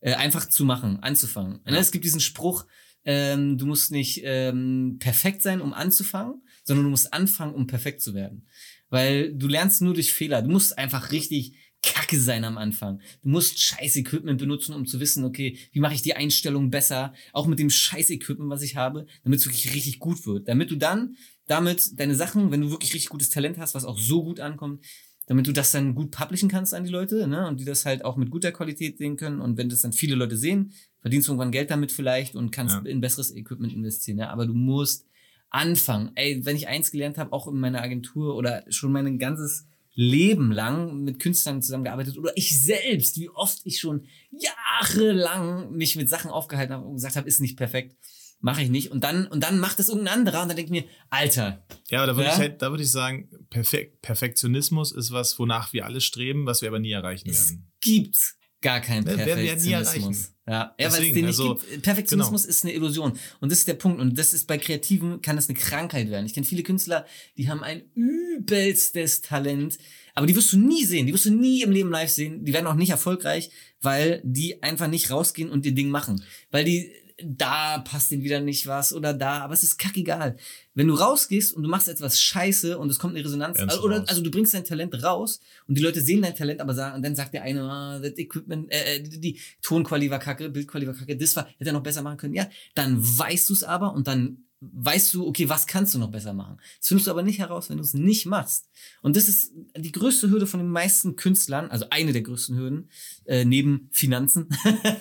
äh, einfach zu machen, anzufangen. Ne? Es gibt diesen Spruch, ähm, du musst nicht ähm, perfekt sein, um anzufangen, sondern du musst anfangen, um perfekt zu werden. Weil du lernst nur durch Fehler. Du musst einfach richtig kacke sein am Anfang. Du musst scheiß Equipment benutzen, um zu wissen, okay, wie mache ich die Einstellung besser, auch mit dem scheiß Equipment, was ich habe, damit es wirklich richtig gut wird. Damit du dann damit deine Sachen, wenn du wirklich richtig gutes Talent hast, was auch so gut ankommt, damit du das dann gut publishen kannst an die Leute, ne? Und die das halt auch mit guter Qualität sehen können. Und wenn das dann viele Leute sehen, verdienst irgendwann Geld damit vielleicht und kannst Ja. in besseres Equipment investieren. Ja? Aber du musst anfangen. Ey, wenn ich eins gelernt habe, auch in meiner Agentur oder schon mein ganzes Leben lang mit Künstlern zusammengearbeitet oder ich selbst, wie oft ich schon jahrelang mich mit Sachen aufgehalten habe und gesagt habe, ist nicht perfekt, mache ich nicht. Und dann, und dann macht es irgendein anderer und dann denke ich mir, Alter, Ja, aber da würde Ja? ich halt, da würde ich sagen, Perfek Perfektionismus ist was, wonach wir alle streben, was wir aber nie erreichen es werden. gibt gar keinen Wer- werden wir nie Perfektionismus. Ja, ja weil es den nicht also, gibt. Perfektionismus ist eine Illusion. Und das ist der Punkt. Und das ist bei Kreativen, kann das eine Krankheit werden. Ich kenne viele Künstler, die haben ein übelstes Talent, aber die wirst du nie sehen. Die wirst du nie im Leben live sehen. Die werden auch nicht erfolgreich, weil die einfach nicht rausgehen und ihr Ding machen. Weil die, da passt denen wieder nicht was oder da, aber es ist kackegal. Wenn du rausgehst und du machst etwas scheiße und es kommt eine Resonanz, also, du oder, also du bringst dein Talent raus und die Leute sehen dein Talent, aber sagen, und dann sagt der eine, ah, das Equipment, äh, äh, die, die Tonqualität war kacke, Bildqualität war kacke, das war, hätte er noch besser machen können. Ja, dann weißt du es aber und dann weißt du, okay, was kannst du noch besser machen? Das findest du aber nicht heraus, wenn du es nicht machst. Und das ist die größte Hürde von den meisten Künstlern, also eine der größten Hürden, äh, neben Finanzen,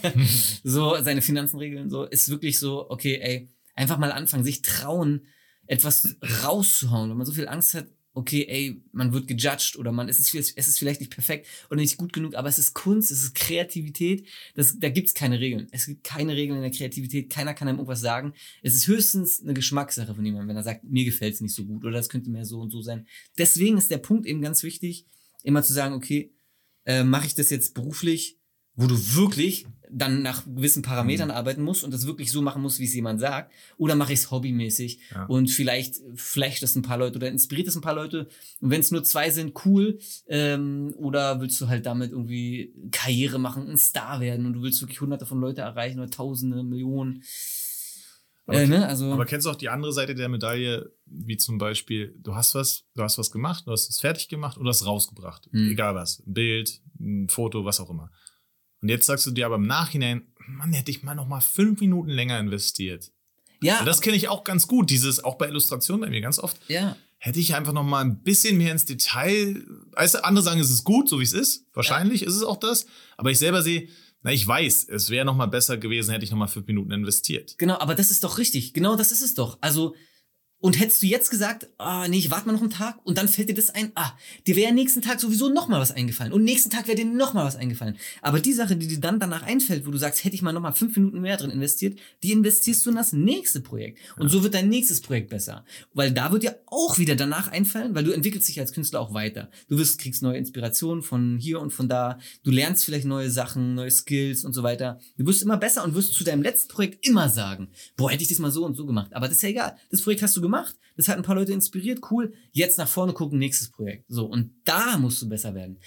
<laughs> so seine Finanzen regeln, so, ist wirklich so, okay, ey, einfach mal anfangen, sich trauen, etwas rauszuhauen, wenn man so viel Angst hat, okay, ey, man wird gejudged oder man es ist vielleicht- es ist vielleicht nicht perfekt oder nicht gut genug, aber es ist Kunst, es ist Kreativität, das, da gibt's keine Regeln. Es gibt keine Regeln in der Kreativität, keiner kann einem irgendwas sagen. Es ist höchstens eine Geschmackssache von jemandem, wenn er sagt, mir gefällt's nicht so gut oder das könnte mehr so und so sein. Deswegen ist der Punkt eben ganz wichtig, immer zu sagen, okay, äh, mache ich das jetzt beruflich, wo du wirklich dann nach gewissen Parametern arbeiten musst und das wirklich so machen musst, wie es jemand sagt, oder mache ich es hobbymäßig Ja. und vielleicht flasht es ein paar Leute oder inspiriert es ein paar Leute und wenn es nur zwei sind, cool, ähm, oder willst du halt damit irgendwie Karriere machen, ein Star werden und du willst wirklich hunderte von Leute erreichen oder tausende, Millionen. Aber- äh, ne? Also, Aber kennst du auch die andere Seite der Medaille, wie zum Beispiel, du hast was, du hast was gemacht, du hast es fertig gemacht oder hast es rausgebracht. Mhm. Egal was. Ein Bild, ein Foto, was auch immer. Und jetzt sagst du dir aber im Nachhinein, Mann, hätte ich mal noch mal fünf Minuten länger investiert. ja, Und das kenne ich auch ganz gut, dieses, auch bei Illustrationen bei mir ganz oft. ja, Hätte ich einfach noch mal ein bisschen mehr ins Detail. Weißt du, andere sagen, es ist gut, so wie es ist. Wahrscheinlich ist es auch das. Aber ich selber sehe, na, ich weiß, es wäre noch mal besser gewesen, hätte ich noch mal fünf Minuten investiert. Genau, aber das ist doch richtig. Genau das ist es doch. Also, und hättest du jetzt gesagt, ah, nee, ich warte mal noch einen Tag und dann fällt dir das ein, ah, dir wäre nächsten Tag sowieso noch mal was eingefallen und nächsten Tag wäre dir noch mal was eingefallen. Aber die Sache, die dir dann danach einfällt, wo du sagst, hätte ich mal noch mal fünf Minuten mehr drin investiert, die investierst du in das nächste Projekt. Und so wird dein nächstes Projekt besser. Weil da wird dir auch wieder danach einfallen, weil du entwickelst dich als Künstler auch weiter. Du wirst, kriegst neue Inspirationen von hier und von da. Du lernst vielleicht neue Sachen, neue Skills und so weiter. Du wirst immer besser und wirst zu deinem letzten Projekt immer sagen, boah, hätte ich das mal so und so gemacht. Aber das ist ja egal. Das Projekt hast du gemacht. Das hat ein paar Leute inspiriert. Cool. Jetzt nach vorne gucken, nächstes Projekt. So. Und da musst du besser werden.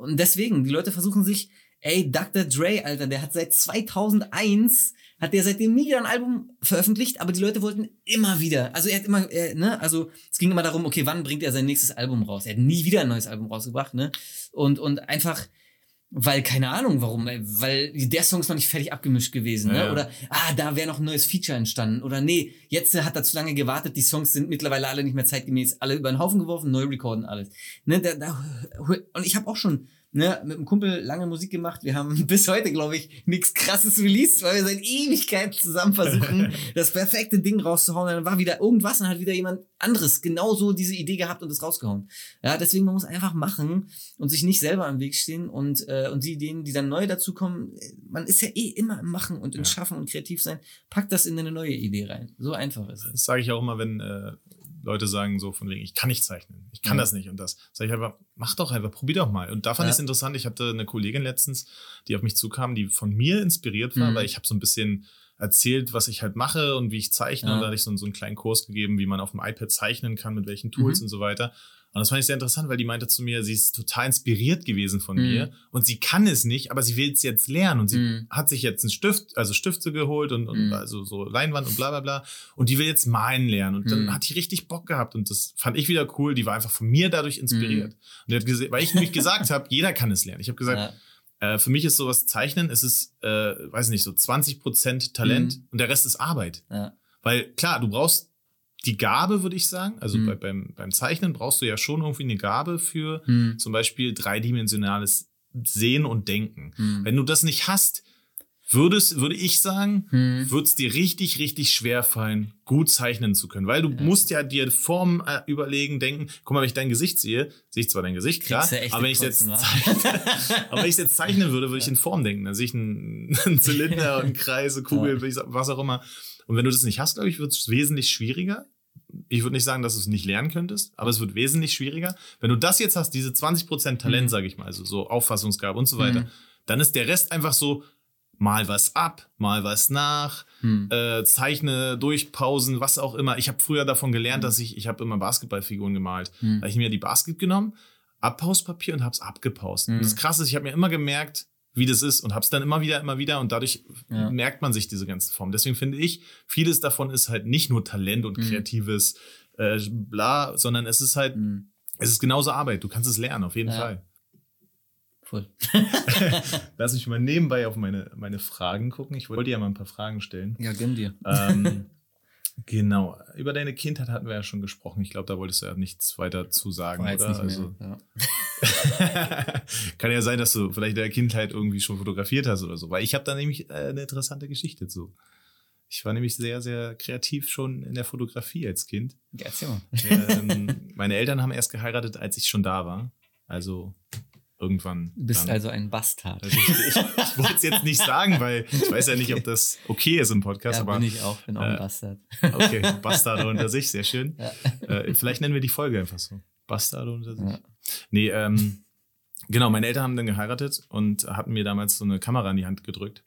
Und deswegen, die Leute versuchen sich, ey, Dr. Dre, Alter, der hat seit 2001, hat der seitdem nie wieder ein Album veröffentlicht, aber die Leute wollten immer wieder, also er hat immer, er, ne, also es ging immer darum, okay, wann bringt er sein nächstes Album raus? Er hat nie wieder ein neues Album rausgebracht, ne? Und, und einfach, weil, keine Ahnung warum, weil der Song ist noch nicht fertig abgemischt gewesen, ne? Ja. Oder, ah, da wäre noch ein neues Feature entstanden. Oder nee, jetzt hat er zu lange gewartet, die Songs sind mittlerweile alle nicht mehr zeitgemäß, alle über den Haufen geworfen, neu recorden, alles. Ne, da, da, und ich habe auch schon ne, mit einem Kumpel lange Musik gemacht. Wir haben <laughs> bis heute, glaube ich, nichts krasses released, weil wir seit Ewigkeiten zusammen versuchen, <laughs> das perfekte Ding rauszuhauen. Dann war wieder irgendwas und dann hat wieder jemand anderes genauso diese Idee gehabt und es rausgehauen. Ja, deswegen man muss einfach machen und sich nicht selber am Weg stehen und äh, und die Ideen, die dann neu dazukommen, äh, man ist ja eh immer im Machen und im Ja. Schaffen und kreativ sein. Packt das in eine neue Idee rein. So einfach ist es. Das sage ich auch immer, wenn äh, Leute sagen so von wegen, ich kann nicht zeichnen, ich kann Ja. das nicht und das. Sage ich einfach, mach doch einfach, probier doch mal. Und da fand Ja. ich es interessant, ich hatte eine Kollegin letztens, die auf mich zukam, die von mir inspiriert war, Mhm. weil ich habe so ein bisschen erzählt, was ich halt mache und wie ich zeichne. Ja. Und da hatte ich so, so einen kleinen Kurs gegeben, wie man auf dem iPad zeichnen kann, mit welchen Tools Mhm. und so weiter. Und das fand ich sehr interessant, weil die meinte zu mir, sie ist total inspiriert gewesen von Mhm. mir und sie kann es nicht, aber sie will es jetzt lernen und sie Mhm. hat sich jetzt einen Stift, also Stifte geholt und, und Mhm. also so Leinwand und bla bla bla und die will jetzt malen lernen und dann Mhm. hat die richtig Bock gehabt und das fand ich wieder cool, die war einfach von mir dadurch inspiriert. Mhm. Und die hat gesehen, weil ich nämlich gesagt habe, jeder kann es lernen. Ich habe gesagt, Ja. äh, für mich ist sowas Zeichnen, es ist, äh, weiß nicht, so 20% Talent Mhm. und der Rest ist Arbeit. Ja. Weil klar, du brauchst die Gabe, würde ich sagen. Also Mhm. bei, beim, beim Zeichnen brauchst du ja schon irgendwie eine Gabe für Hm. zum Beispiel dreidimensionales Sehen und Denken. Hm. Wenn du das nicht hast, würdest, würde ich sagen, Hm. wird es dir richtig, richtig schwer fallen, gut zeichnen zu können. Weil du musst ja dir Formen äh, überlegen, denken, guck mal, wenn ich dein Gesicht sehe, sehe ich zwar dein Gesicht, klar, echt aber wenn ich jetzt Kotzen, wa? zeichne, <laughs> aber wenn ich jetzt zeichnen würde, würde ich in Form denken. Dann sehe ich einen, <laughs> einen Zylinder, <laughs> einen Kreis, eine Kugel, Ja. was auch immer. Und wenn du das nicht hast, glaube ich, wird es wesentlich schwieriger. Ich würde nicht sagen, dass du es nicht lernen könntest, aber es wird wesentlich schwieriger. Wenn du das jetzt hast, diese 20% Talent, Mhm. sage ich mal, also so Auffassungsgabe und so weiter, Mhm. dann ist der Rest einfach so mal was ab, mal was nach, Hm. äh, zeichne durch Pausen, was auch immer. Ich habe früher davon gelernt, Hm. dass ich, ich habe immer Basketballfiguren gemalt. Hm. Da habe ich mir die Basket genommen, Abpauspapier und habe es abgepaust. Und das Krasse ist, ich habe mir immer gemerkt, wie das ist und habe es dann immer wieder, immer wieder und dadurch Ja. merkt man sich diese ganzen Formen. Deswegen finde ich, vieles davon ist halt nicht nur Talent und Hm. kreatives äh, bla, sondern es ist halt, Hm. es ist genauso Arbeit. Du kannst es lernen, auf jeden Ja. Fall. Voll. <laughs> Lass mich mal nebenbei auf meine, meine Fragen gucken. Ich wollte dir ja mal ein paar Fragen stellen. Ja, gönn dir. ähm, <laughs> genau. Über deine Kindheit hatten wir ja schon gesprochen. Ich glaube, da wolltest du ja nichts weiter zu sagen, War oder? Also, ja. <laughs> kann ja sein, dass du vielleicht in der Kindheit irgendwie schon fotografiert hast oder so. Weil ich habe da nämlich äh, eine interessante Geschichte zu. Ich war nämlich sehr, sehr kreativ schon in der Fotografie als Kind. Ja, erzähl mal. ähm, meine Eltern haben erst geheiratet, als ich schon da war. Also irgendwann. Du bist dann. also ein Bastard. Also ich, ich, ich wollte es jetzt nicht sagen, weil ich <laughs> weiß ja nicht, ob das okay ist im Podcast, ja, aber bin ich auch, bin auch ein äh, Bastard. okay, <laughs> Bastarde unter sich, sehr schön. Ja. Äh, vielleicht nennen wir die Folge einfach so. Bastarde unter sich. Ja. Nee, ähm, genau, meine Eltern haben dann geheiratet und hatten mir damals so eine Kamera in die Hand gedrückt.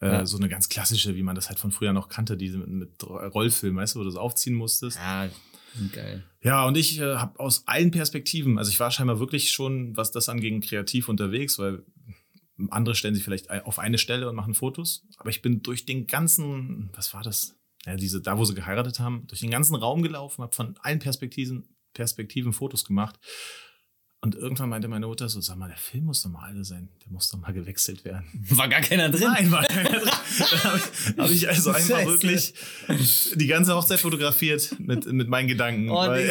Äh, Ja. So eine ganz klassische, wie man das halt von früher noch kannte, diese mit, mit Rollfilm, weißt du, wo du das aufziehen musstest. Ja, geil. Ja, und ich äh, habe aus allen Perspektiven, also ich war scheinbar wirklich schon, was das anging, kreativ unterwegs, weil andere stellen sich vielleicht auf eine Stelle und machen Fotos. Aber ich bin durch den ganzen, was war das? Ja, diese, da wo sie geheiratet haben, durch den ganzen Raum gelaufen, habe von allen Perspektiven, Perspektiven Fotos gemacht. Und irgendwann meinte meine Mutter so, sag mal, der Film muss doch mal alle sein. Der muss doch mal gewechselt werden. <laughs> War gar keiner drin. Nein, war keiner drin. Habe ich, hab ich also <laughs> einfach Scheiße. wirklich die ganze Hochzeit fotografiert mit, mit meinen Gedanken. Oh, weil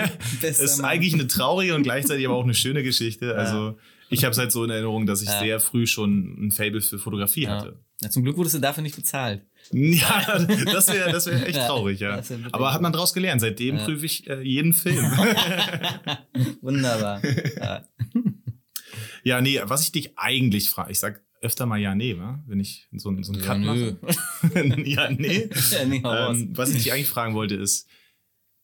<laughs> es ist Mann. eigentlich eine traurige und gleichzeitig aber auch eine schöne Geschichte. Also ich habe es halt so in Erinnerung, dass ich Ja. sehr früh schon ein Fable für Fotografie Ja. hatte. Ja, zum Glück wurdest du dafür nicht bezahlt. <laughs> Ja, das wäre das wär echt <laughs> Ja, traurig, ja. wirklich Aber hat man daraus gelernt. Seitdem Ja. prüfe ich äh, jeden Film. <laughs> Wunderbar. Ja. ja, nee, was ich dich eigentlich frage, ich sag öfter mal ja, nee, wa? wenn ich so, einen- so einen Ja, Cut nö. mache. ja, nee. Ja, nee, ähm, was ich dich eigentlich fragen wollte, ist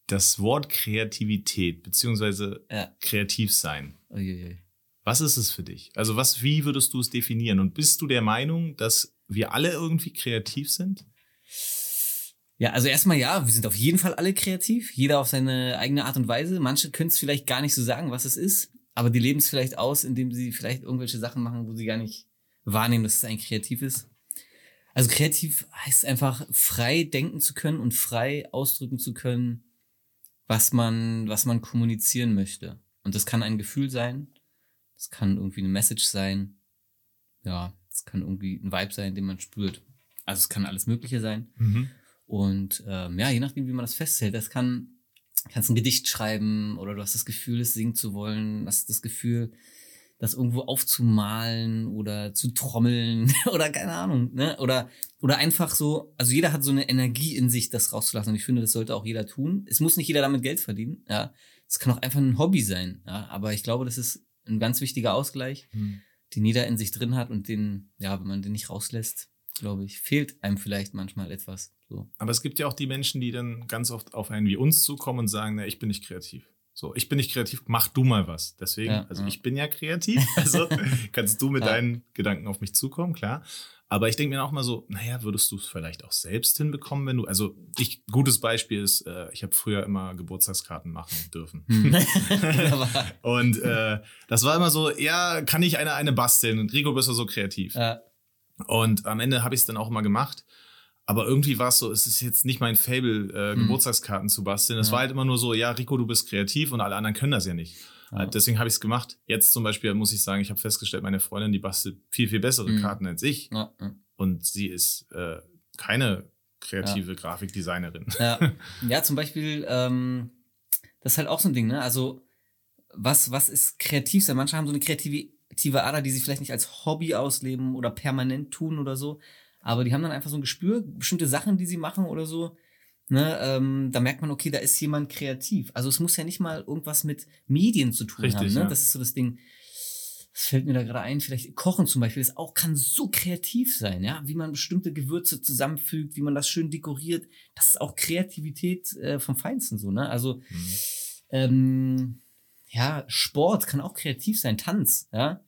das Wort Kreativität beziehungsweise Ja. kreativ sein. Uiuiui. Was ist es für dich? Also was, wie würdest du es definieren? Und bist du der Meinung, dass wir alle irgendwie kreativ sind? Ja, also erstmal ja, wir sind auf jeden Fall alle kreativ, jeder auf seine eigene Art und Weise. Manche können es vielleicht gar nicht so sagen, was es ist, aber die leben es vielleicht aus, indem sie vielleicht irgendwelche Sachen machen, wo sie gar nicht wahrnehmen, dass es eigentlich kreativ ist. Also kreativ heißt einfach frei denken zu können und frei ausdrücken zu können, was man, was man kommunizieren möchte. Und das kann ein Gefühl sein, das kann irgendwie eine Message sein, ja, kann irgendwie ein Vibe sein, den man spürt. Also es kann alles Mögliche sein. Und ähm, ja, je nachdem, wie man das festhält, das kann, kannst ein Gedicht schreiben oder du hast das Gefühl, es singen zu wollen, hast das Gefühl, das irgendwo aufzumalen oder zu trommeln <laughs> oder keine Ahnung, ne? Oder, oder einfach so, also jeder hat so eine Energie in sich, das rauszulassen. Und ich finde, das sollte auch jeder tun. Es muss nicht jeder damit Geld verdienen, ja. Es kann auch einfach ein Hobby sein, ja. Aber ich glaube, das ist ein ganz wichtiger Ausgleich, Mhm. Den jeder in sich drin hat und den, ja, wenn man den nicht rauslässt, glaube ich, fehlt einem vielleicht manchmal etwas. So. Aber es gibt ja auch die Menschen, die dann ganz oft auf einen wie uns zukommen und sagen, na, ich bin nicht kreativ. So, ich bin nicht kreativ, mach du mal was. Deswegen, Ja, also ja. ich bin ja kreativ, also <laughs> kannst du mit Ja. deinen Gedanken auf mich zukommen, klar. Aber ich denke mir auch mal so, naja, würdest du es vielleicht auch selbst hinbekommen, wenn du, also ich, gutes Beispiel ist, äh, ich habe früher immer Geburtstagskarten machen dürfen. Hm. <laughs> <laughs> Und äh, das war immer so, ja, kann ich eine, eine basteln? Und Rico, bist du so kreativ? ja, Und am Ende habe ich es dann auch immer gemacht. Aber irgendwie war es so, es ist jetzt nicht mein Fable, äh, Hm. Geburtstagskarten zu basteln. Es Ja. war halt immer nur so, ja, Rico, du bist kreativ und alle anderen können das ja nicht. Ja. Äh, Deswegen habe ich es gemacht. Jetzt zum Beispiel muss ich sagen, ich habe festgestellt, meine Freundin, die bastelt viel, viel bessere Hm. Karten als ich. ja. Und sie ist äh, keine kreative Grafikdesignerin. Ja, <laughs> ja zum Beispiel, ähm, das ist halt auch so ein Ding, ne? Also, was, was ist kreativ sein? Manche haben so eine kreative Ader, die sie vielleicht nicht als Hobby ausleben oder permanent tun oder so. Aber die haben dann einfach so ein Gespür, bestimmte Sachen, die sie machen oder so. Ne, ähm, da merkt man, okay, da ist jemand kreativ. Also es muss ja nicht mal irgendwas mit Medien zu tun Richtig, haben. Ne? ja. Das ist so das Ding. Das fällt mir da gerade ein. Vielleicht Kochen zum Beispiel, das auch kann so kreativ sein, ja, wie man bestimmte Gewürze zusammenfügt, wie man das schön dekoriert. Das ist auch Kreativität äh, vom Feinsten so, ne? Also Mhm. ähm, ja, Sport kann auch kreativ sein, Tanz, ja,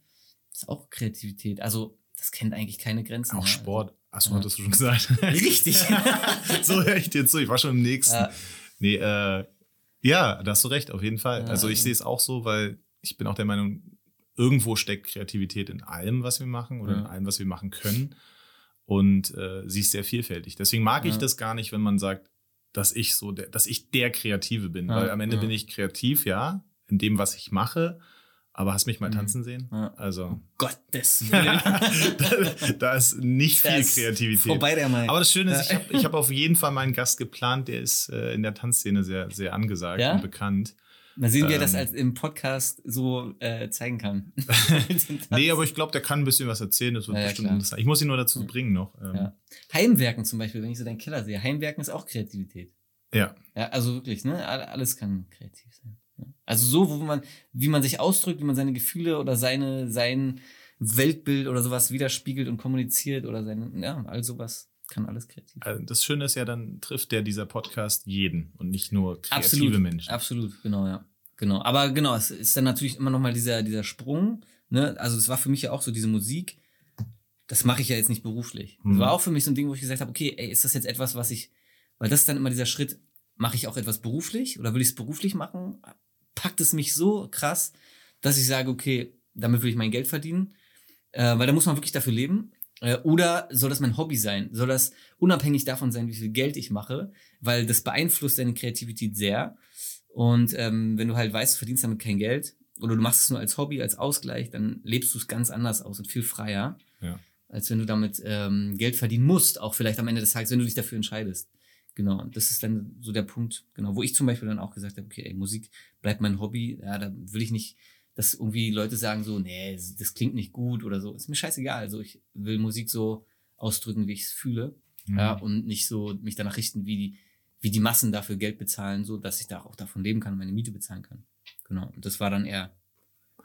ist auch Kreativität. Also das kennt eigentlich keine Grenzen. Auch ja. Sport. Achso, Ja. hattest du schon gesagt. <laughs> Richtig. <laughs> so höre ich dir zu. Ich war schon im nächsten. Ja. Nee, äh, ja, da hast du recht, auf jeden Fall. Ja, also ich also- sehe es auch so, weil ich bin auch der Meinung, irgendwo steckt Kreativität in allem, was wir machen oder Ja. in allem, was wir machen können. Und äh, sie ist sehr vielfältig. Deswegen mag ich Ja. das gar nicht, wenn man sagt, dass ich so, der, dass ich der Kreative bin. Ja, Weil am Ende ja. bin ich kreativ, ja, in dem, was ich mache. Aber hast mich mal Mhm. tanzen sehen? Ja. Also Gottes <laughs> Willen. da, da ist nicht viel Das Kreativität. Vorbei der Meinung. Aber das Schöne ist, ich habe ich hab auf jeden Fall meinen Gast geplant, der ist äh, in der Tanzszene sehr, sehr angesagt Ja? und bekannt. Mal sehen, wie er das Ähm. als im Podcast so äh, zeigen kann. <laughs> <laughs> Nee, aber ich glaube, der kann ein bisschen was erzählen. Das wird Ja, bestimmt interessant. Ich muss ihn nur dazu bringen noch. Ähm. Heimwerken zum Beispiel, wenn ich so deinen Keller sehe. Heimwerken ist auch Kreativität. ja. Ja, also wirklich, ne? All- Alles kann kreativ sein. Ja. Also so, wo man, wie man sich ausdrückt, wie man seine Gefühle oder seine, sein Weltbild oder sowas widerspiegelt und kommuniziert oder sein, ja, all sowas kann alles kreativ sein. Also das Schöne ist ja, dann trifft der dieser Podcast jeden und nicht nur kreative Absolut, Menschen. absolut, genau, ja. Genau. Aber genau, es ist dann natürlich immer noch mal dieser, dieser Sprung, ne? Also es war für mich ja auch so diese Musik, das mache ich ja jetzt nicht beruflich. Das Mhm. war auch für mich so ein Ding, wo ich gesagt habe, okay, ey, ist das jetzt etwas, was ich, weil das ist dann immer dieser Schritt, mache ich auch etwas beruflich oder will ich es beruflich machen? Packt es mich so krass, dass ich sage, okay, damit will ich mein Geld verdienen, äh, weil da muss man wirklich dafür leben. Äh, oder soll das mein Hobby sein? Soll das unabhängig davon sein, wie viel Geld ich mache? Weil das beeinflusst deine Kreativität sehr. Und ähm, wenn du halt weißt, du verdienst damit kein Geld oder du machst es nur als Hobby, als Ausgleich, dann lebst du es ganz anders aus und viel freier, Ja. als wenn du damit ähm, Geld verdienen musst, auch vielleicht am Ende des Tages, wenn du dich dafür entscheidest. Genau, und das ist dann so der Punkt, genau, wo ich zum Beispiel dann auch gesagt habe, okay, ey, Musik bleibt mein Hobby, ja, da will ich nicht, dass irgendwie Leute sagen so, nee, das klingt nicht gut oder so, ist mir scheißegal, also ich will Musik so ausdrücken, wie ich es fühle, Mhm. ja, und nicht so mich danach richten, wie die, wie die Massen dafür Geld bezahlen, so dass ich da auch davon leben kann und meine Miete bezahlen kann. Genau. Und das war dann eher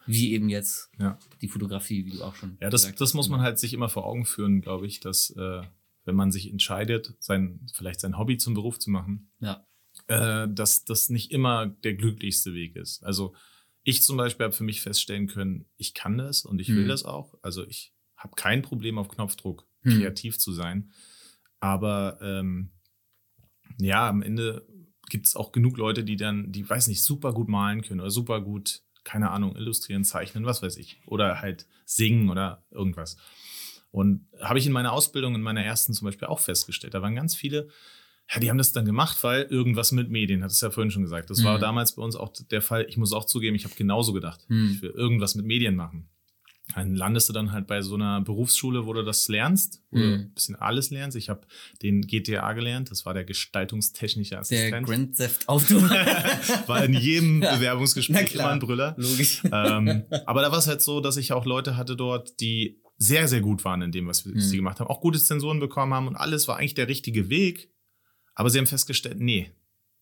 wie eben jetzt Ja. die Fotografie, wie du auch schon Ja, das, das muss man halt sich immer vor Augen führen, glaube ich, dass äh, wenn man sich entscheidet, sein, vielleicht sein Hobby zum Beruf zu machen, Ja. äh, dass das nicht immer der glücklichste Weg ist. Also ich zum Beispiel habe für mich feststellen können, ich kann das und ich will Mhm. das auch. Also ich habe kein Problem auf Knopfdruck Mhm. kreativ zu sein. Aber ähm, ja, am Ende gibt es auch genug Leute, die dann, die weiß nicht, super gut malen können oder super gut, keine Ahnung, illustrieren, zeichnen, was weiß ich. Oder halt singen oder irgendwas. Und habe ich in meiner Ausbildung, in meiner ersten zum Beispiel auch festgestellt. Da waren ganz viele, ja, die haben das dann gemacht, weil irgendwas mit Medien, hat es ja vorhin schon gesagt. Das war Mhm. damals bei uns auch der Fall. Ich muss auch zugeben, ich habe genauso gedacht. Mhm. Ich will irgendwas mit Medien machen. Dann landest du dann halt bei so einer Berufsschule, wo du das lernst, wo du Mhm. ein bisschen alles lernst. Ich habe den GTA gelernt, das war der gestaltungstechnische Der Assistent. Grand Theft Auto. <laughs> war in jedem Ja. Bewerbungsgespräch immer ein Brüller. Logisch. ähm, aber da war es halt so, dass ich auch Leute hatte dort, die sehr, sehr gut waren in dem, was Mhm. sie gemacht haben, auch gute Zensuren bekommen haben und alles war eigentlich der richtige Weg. Aber sie haben festgestellt, nee,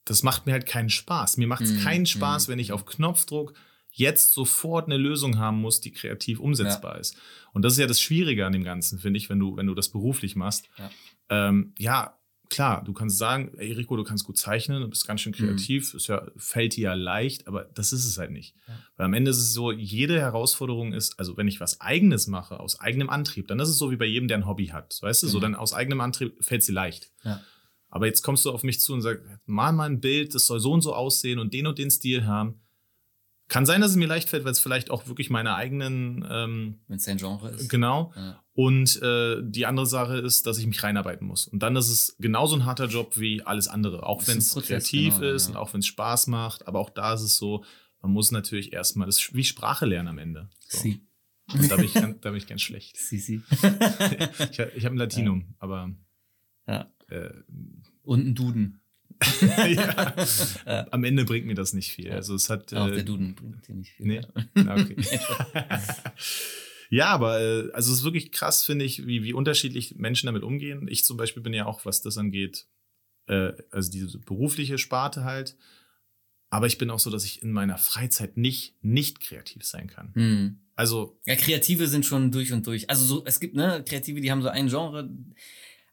das macht mir halt keinen Spaß. Mir macht es Mhm. keinen Spaß, Mhm. wenn ich auf Knopfdruck jetzt sofort eine Lösung haben muss, die kreativ umsetzbar ist. Und das ist ja das Schwierige an dem Ganzen, finde ich, wenn du, wenn du das beruflich machst. Ja. Ähm, ja, klar, du kannst sagen, ey Rico, du kannst gut zeichnen, du bist ganz schön Mhm. kreativ, ist ja, fällt dir ja leicht, aber das ist es halt nicht. Ja. Weil am Ende ist es so, jede Herausforderung ist, also wenn ich was Eigenes mache, aus eigenem Antrieb, dann ist es so wie bei jedem, der ein Hobby hat. Weißt du, so Genau. dann aus eigenem Antrieb fällt sie leicht. Ja. Aber jetzt kommst du auf mich zu und sagst, mal mal ein Bild, das soll so und so aussehen und den und den Stil haben. Kann sein, dass es mir leicht fällt, weil es vielleicht auch wirklich meine eigenen, ähm, Wenn es dein Genre ist. genau. Ja. Und äh, die andere Sache ist, dass ich mich reinarbeiten muss. Und dann ist es genauso ein harter Job wie alles andere. Auch wenn es kreativ genau, ist ja. und auch wenn es Spaß macht. Aber auch da ist es so, man muss natürlich erstmal, das ist wie Sprache lernen am Ende. So. Sie. Und da bin ich, ganz- da bin ich ganz schlecht. Sie, sie. <laughs> Ich, ich habe ein Latinum, aber Ja. äh, Und ein Duden. Ja, am Ende bringt mir das nicht viel. Ja. Also es hat. Auch äh, der Duden bringt dir nicht viel. Nee. Na, okay. <laughs> ja, aber äh, also es ist wirklich krass, finde ich, wie, wie unterschiedlich Menschen damit umgehen. Ich zum Beispiel bin ja auch, was das angeht, äh, also diese berufliche Sparte halt. Aber ich bin auch so, dass ich in meiner Freizeit nicht, nicht kreativ sein kann. Hm. Also, Ja, Kreative sind schon durch und durch. Also so, es gibt, ne, Kreative, die haben so ein Genre.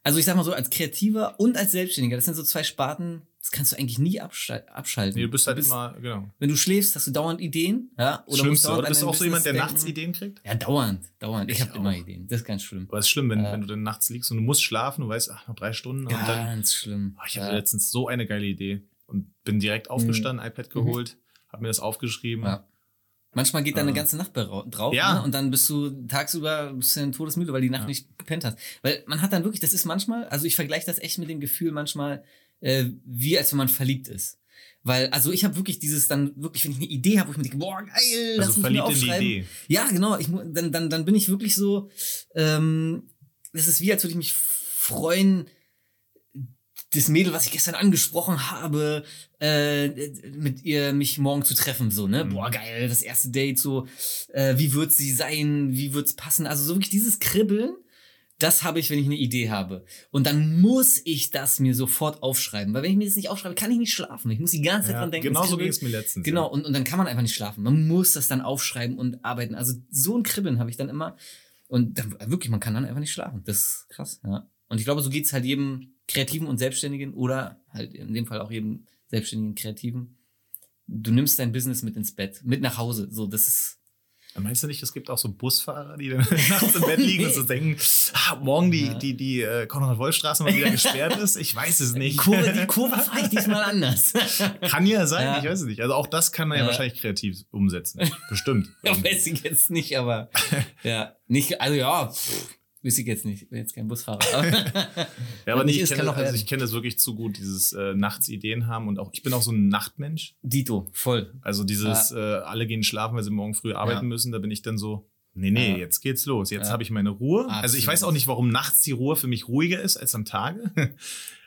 Also ich sag mal so, als Kreativer und als Selbstständiger, das sind so zwei Sparten, das kannst du eigentlich nie abschal- abschalten. Nee, du bist halt immer, genau. Wenn du schläfst, hast du dauernd Ideen, ja? Oder Schlimmste, dauernd oder? Bist du auch so jemand, der Business nachts denken. Ideen kriegt? Ja, dauernd, dauernd. Ich, Ich habe immer. Ideen. Das ist ganz schlimm. Aber es ist schlimm, wenn, Ja. wenn du dann nachts liegst und du musst schlafen, du weißt, ach, noch drei Stunden und dann, Ganz schlimm. oh, ich hatte ja. letztens so eine geile Idee und bin direkt aufgestanden, iPad geholt, hab mir das aufgeschrieben. Mhm. Ja. Manchmal geht da eine Ah. ganze Nacht drauf Ja. ne? und dann bist du tagsüber bist du todesmüde, weil die Nacht Ja. nicht gepennt hast. Weil man hat dann wirklich, das ist manchmal, also ich vergleiche das echt mit dem Gefühl manchmal, äh, wie als wenn man verliebt ist. Weil, also ich habe wirklich dieses dann wirklich, wenn ich eine Idee habe, wo ich mir denke, boah, geil, lass Also uns mir verliebt in die aufschreiben. Idee. Ja, genau. Ich, dann, dann, dann bin ich wirklich so, ähm, das ist wie, als würde ich mich freuen, das Mädel, was ich gestern angesprochen habe, äh, mit ihr mich morgen zu treffen, so, ne? Mhm. Boah, geil, das erste Date, so, äh, wie wird sie sein, wie wird's passen? Also so wirklich dieses Kribbeln, das habe ich, wenn ich eine Idee habe. Und dann muss ich das mir sofort aufschreiben. Weil wenn ich mir das nicht aufschreibe, kann ich nicht schlafen. Ich muss die ganze Zeit Ja, dran denken. genau so ging es mir letztens. Genau, Ja. und, und dann kann man einfach nicht schlafen. Man muss das dann aufschreiben und arbeiten. Also so ein Kribbeln habe ich dann immer. Und dann, wirklich, man kann dann einfach nicht schlafen. Das ist krass, ja. Und ich glaube, so geht's halt jedem Kreativen und Selbstständigen oder halt in dem Fall auch jedem Selbstständigen Kreativen. Du nimmst dein Business mit ins Bett, mit nach Hause. So, das ist. Meinst du nicht, es gibt auch so Busfahrer, die dann <laughs> nachts im Bett liegen und so denken, ah, morgen die, Ja. die, die äh, Konrad-Wolf-Straße mal wieder <laughs> gesperrt ist? Ich weiß es Die nicht. Kurve, die Kurve fahre ich diesmal anders. <laughs> Kann ja sein, Ja. ich weiß es nicht. Also auch das kann man ja, Ja. wahrscheinlich kreativ umsetzen. Bestimmt. ja, weiß ich jetzt nicht, aber ja, nicht, also ja, pff, weiß ich jetzt nicht. Bin jetzt kein Busfahrer. <laughs> Aber, Ja, aber Nicht nee, ich kenne also ich kenn das wirklich zu gut, dieses äh, nachts Ideen haben und auch, ich bin auch so ein Nachtmensch. Dito, voll. Also dieses, äh, alle gehen schlafen, weil sie morgen früh arbeiten Ja. müssen, da bin ich dann so, nee, nee, Ja. jetzt geht's los. Jetzt Ja. habe ich meine Ruhe. Also ich Absolut. weiß auch nicht, warum nachts die Ruhe für mich ruhiger ist als am Tage. <laughs>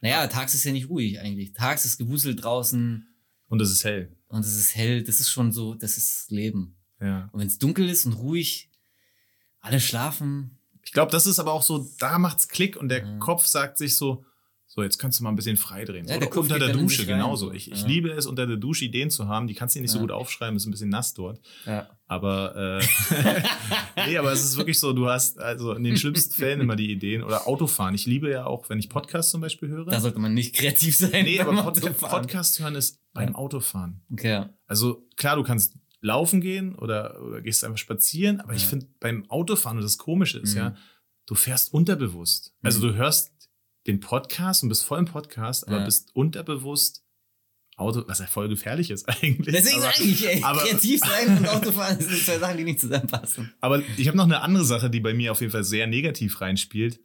Naja, tags ist ja nicht ruhig eigentlich. Tags ist gewuselt draußen Und es ist hell. und es ist hell. Das ist schon so, das ist Leben. Ja. Und wenn es dunkel ist und ruhig, alle schlafen. Ich glaube, das ist aber auch so, da macht's Klick und der Ja. Kopf sagt sich so, so, jetzt kannst du mal ein bisschen freidrehen. Ja, Oder der unter der Dusche genauso. so. Ich, ich Ja. liebe es, unter der Dusche Ideen zu haben. Die kannst du nicht so Ja. gut aufschreiben, ist ein bisschen nass dort. Ja. Aber äh, <laughs> <laughs> nee, aber es ist wirklich so, du hast also in den schlimmsten Fällen immer die Ideen. Oder Autofahren. Ich liebe ja auch, wenn ich Podcasts zum Beispiel höre. Da sollte man nicht kreativ sein. nee, aber Pod Autofahren. Podcast hören ist beim. Autofahren. Okay. Also klar, du kannst laufen gehen oder, oder gehst einfach spazieren, aber ich Ja. finde beim Autofahren, und das Komische ist Mhm. ja, du fährst unterbewusst. Also Mhm. du hörst den Podcast und bist voll im Podcast, aber Ja. bist unterbewusst Auto, was ja voll gefährlich ist <laughs> eigentlich. Deswegen aber, sage ich, ey, aber- kreativ sein und Autofahren sind zwei Sachen, die nicht zusammenpassen. aber ich habe noch eine andere Sache, die bei mir auf jeden Fall sehr negativ reinspielt.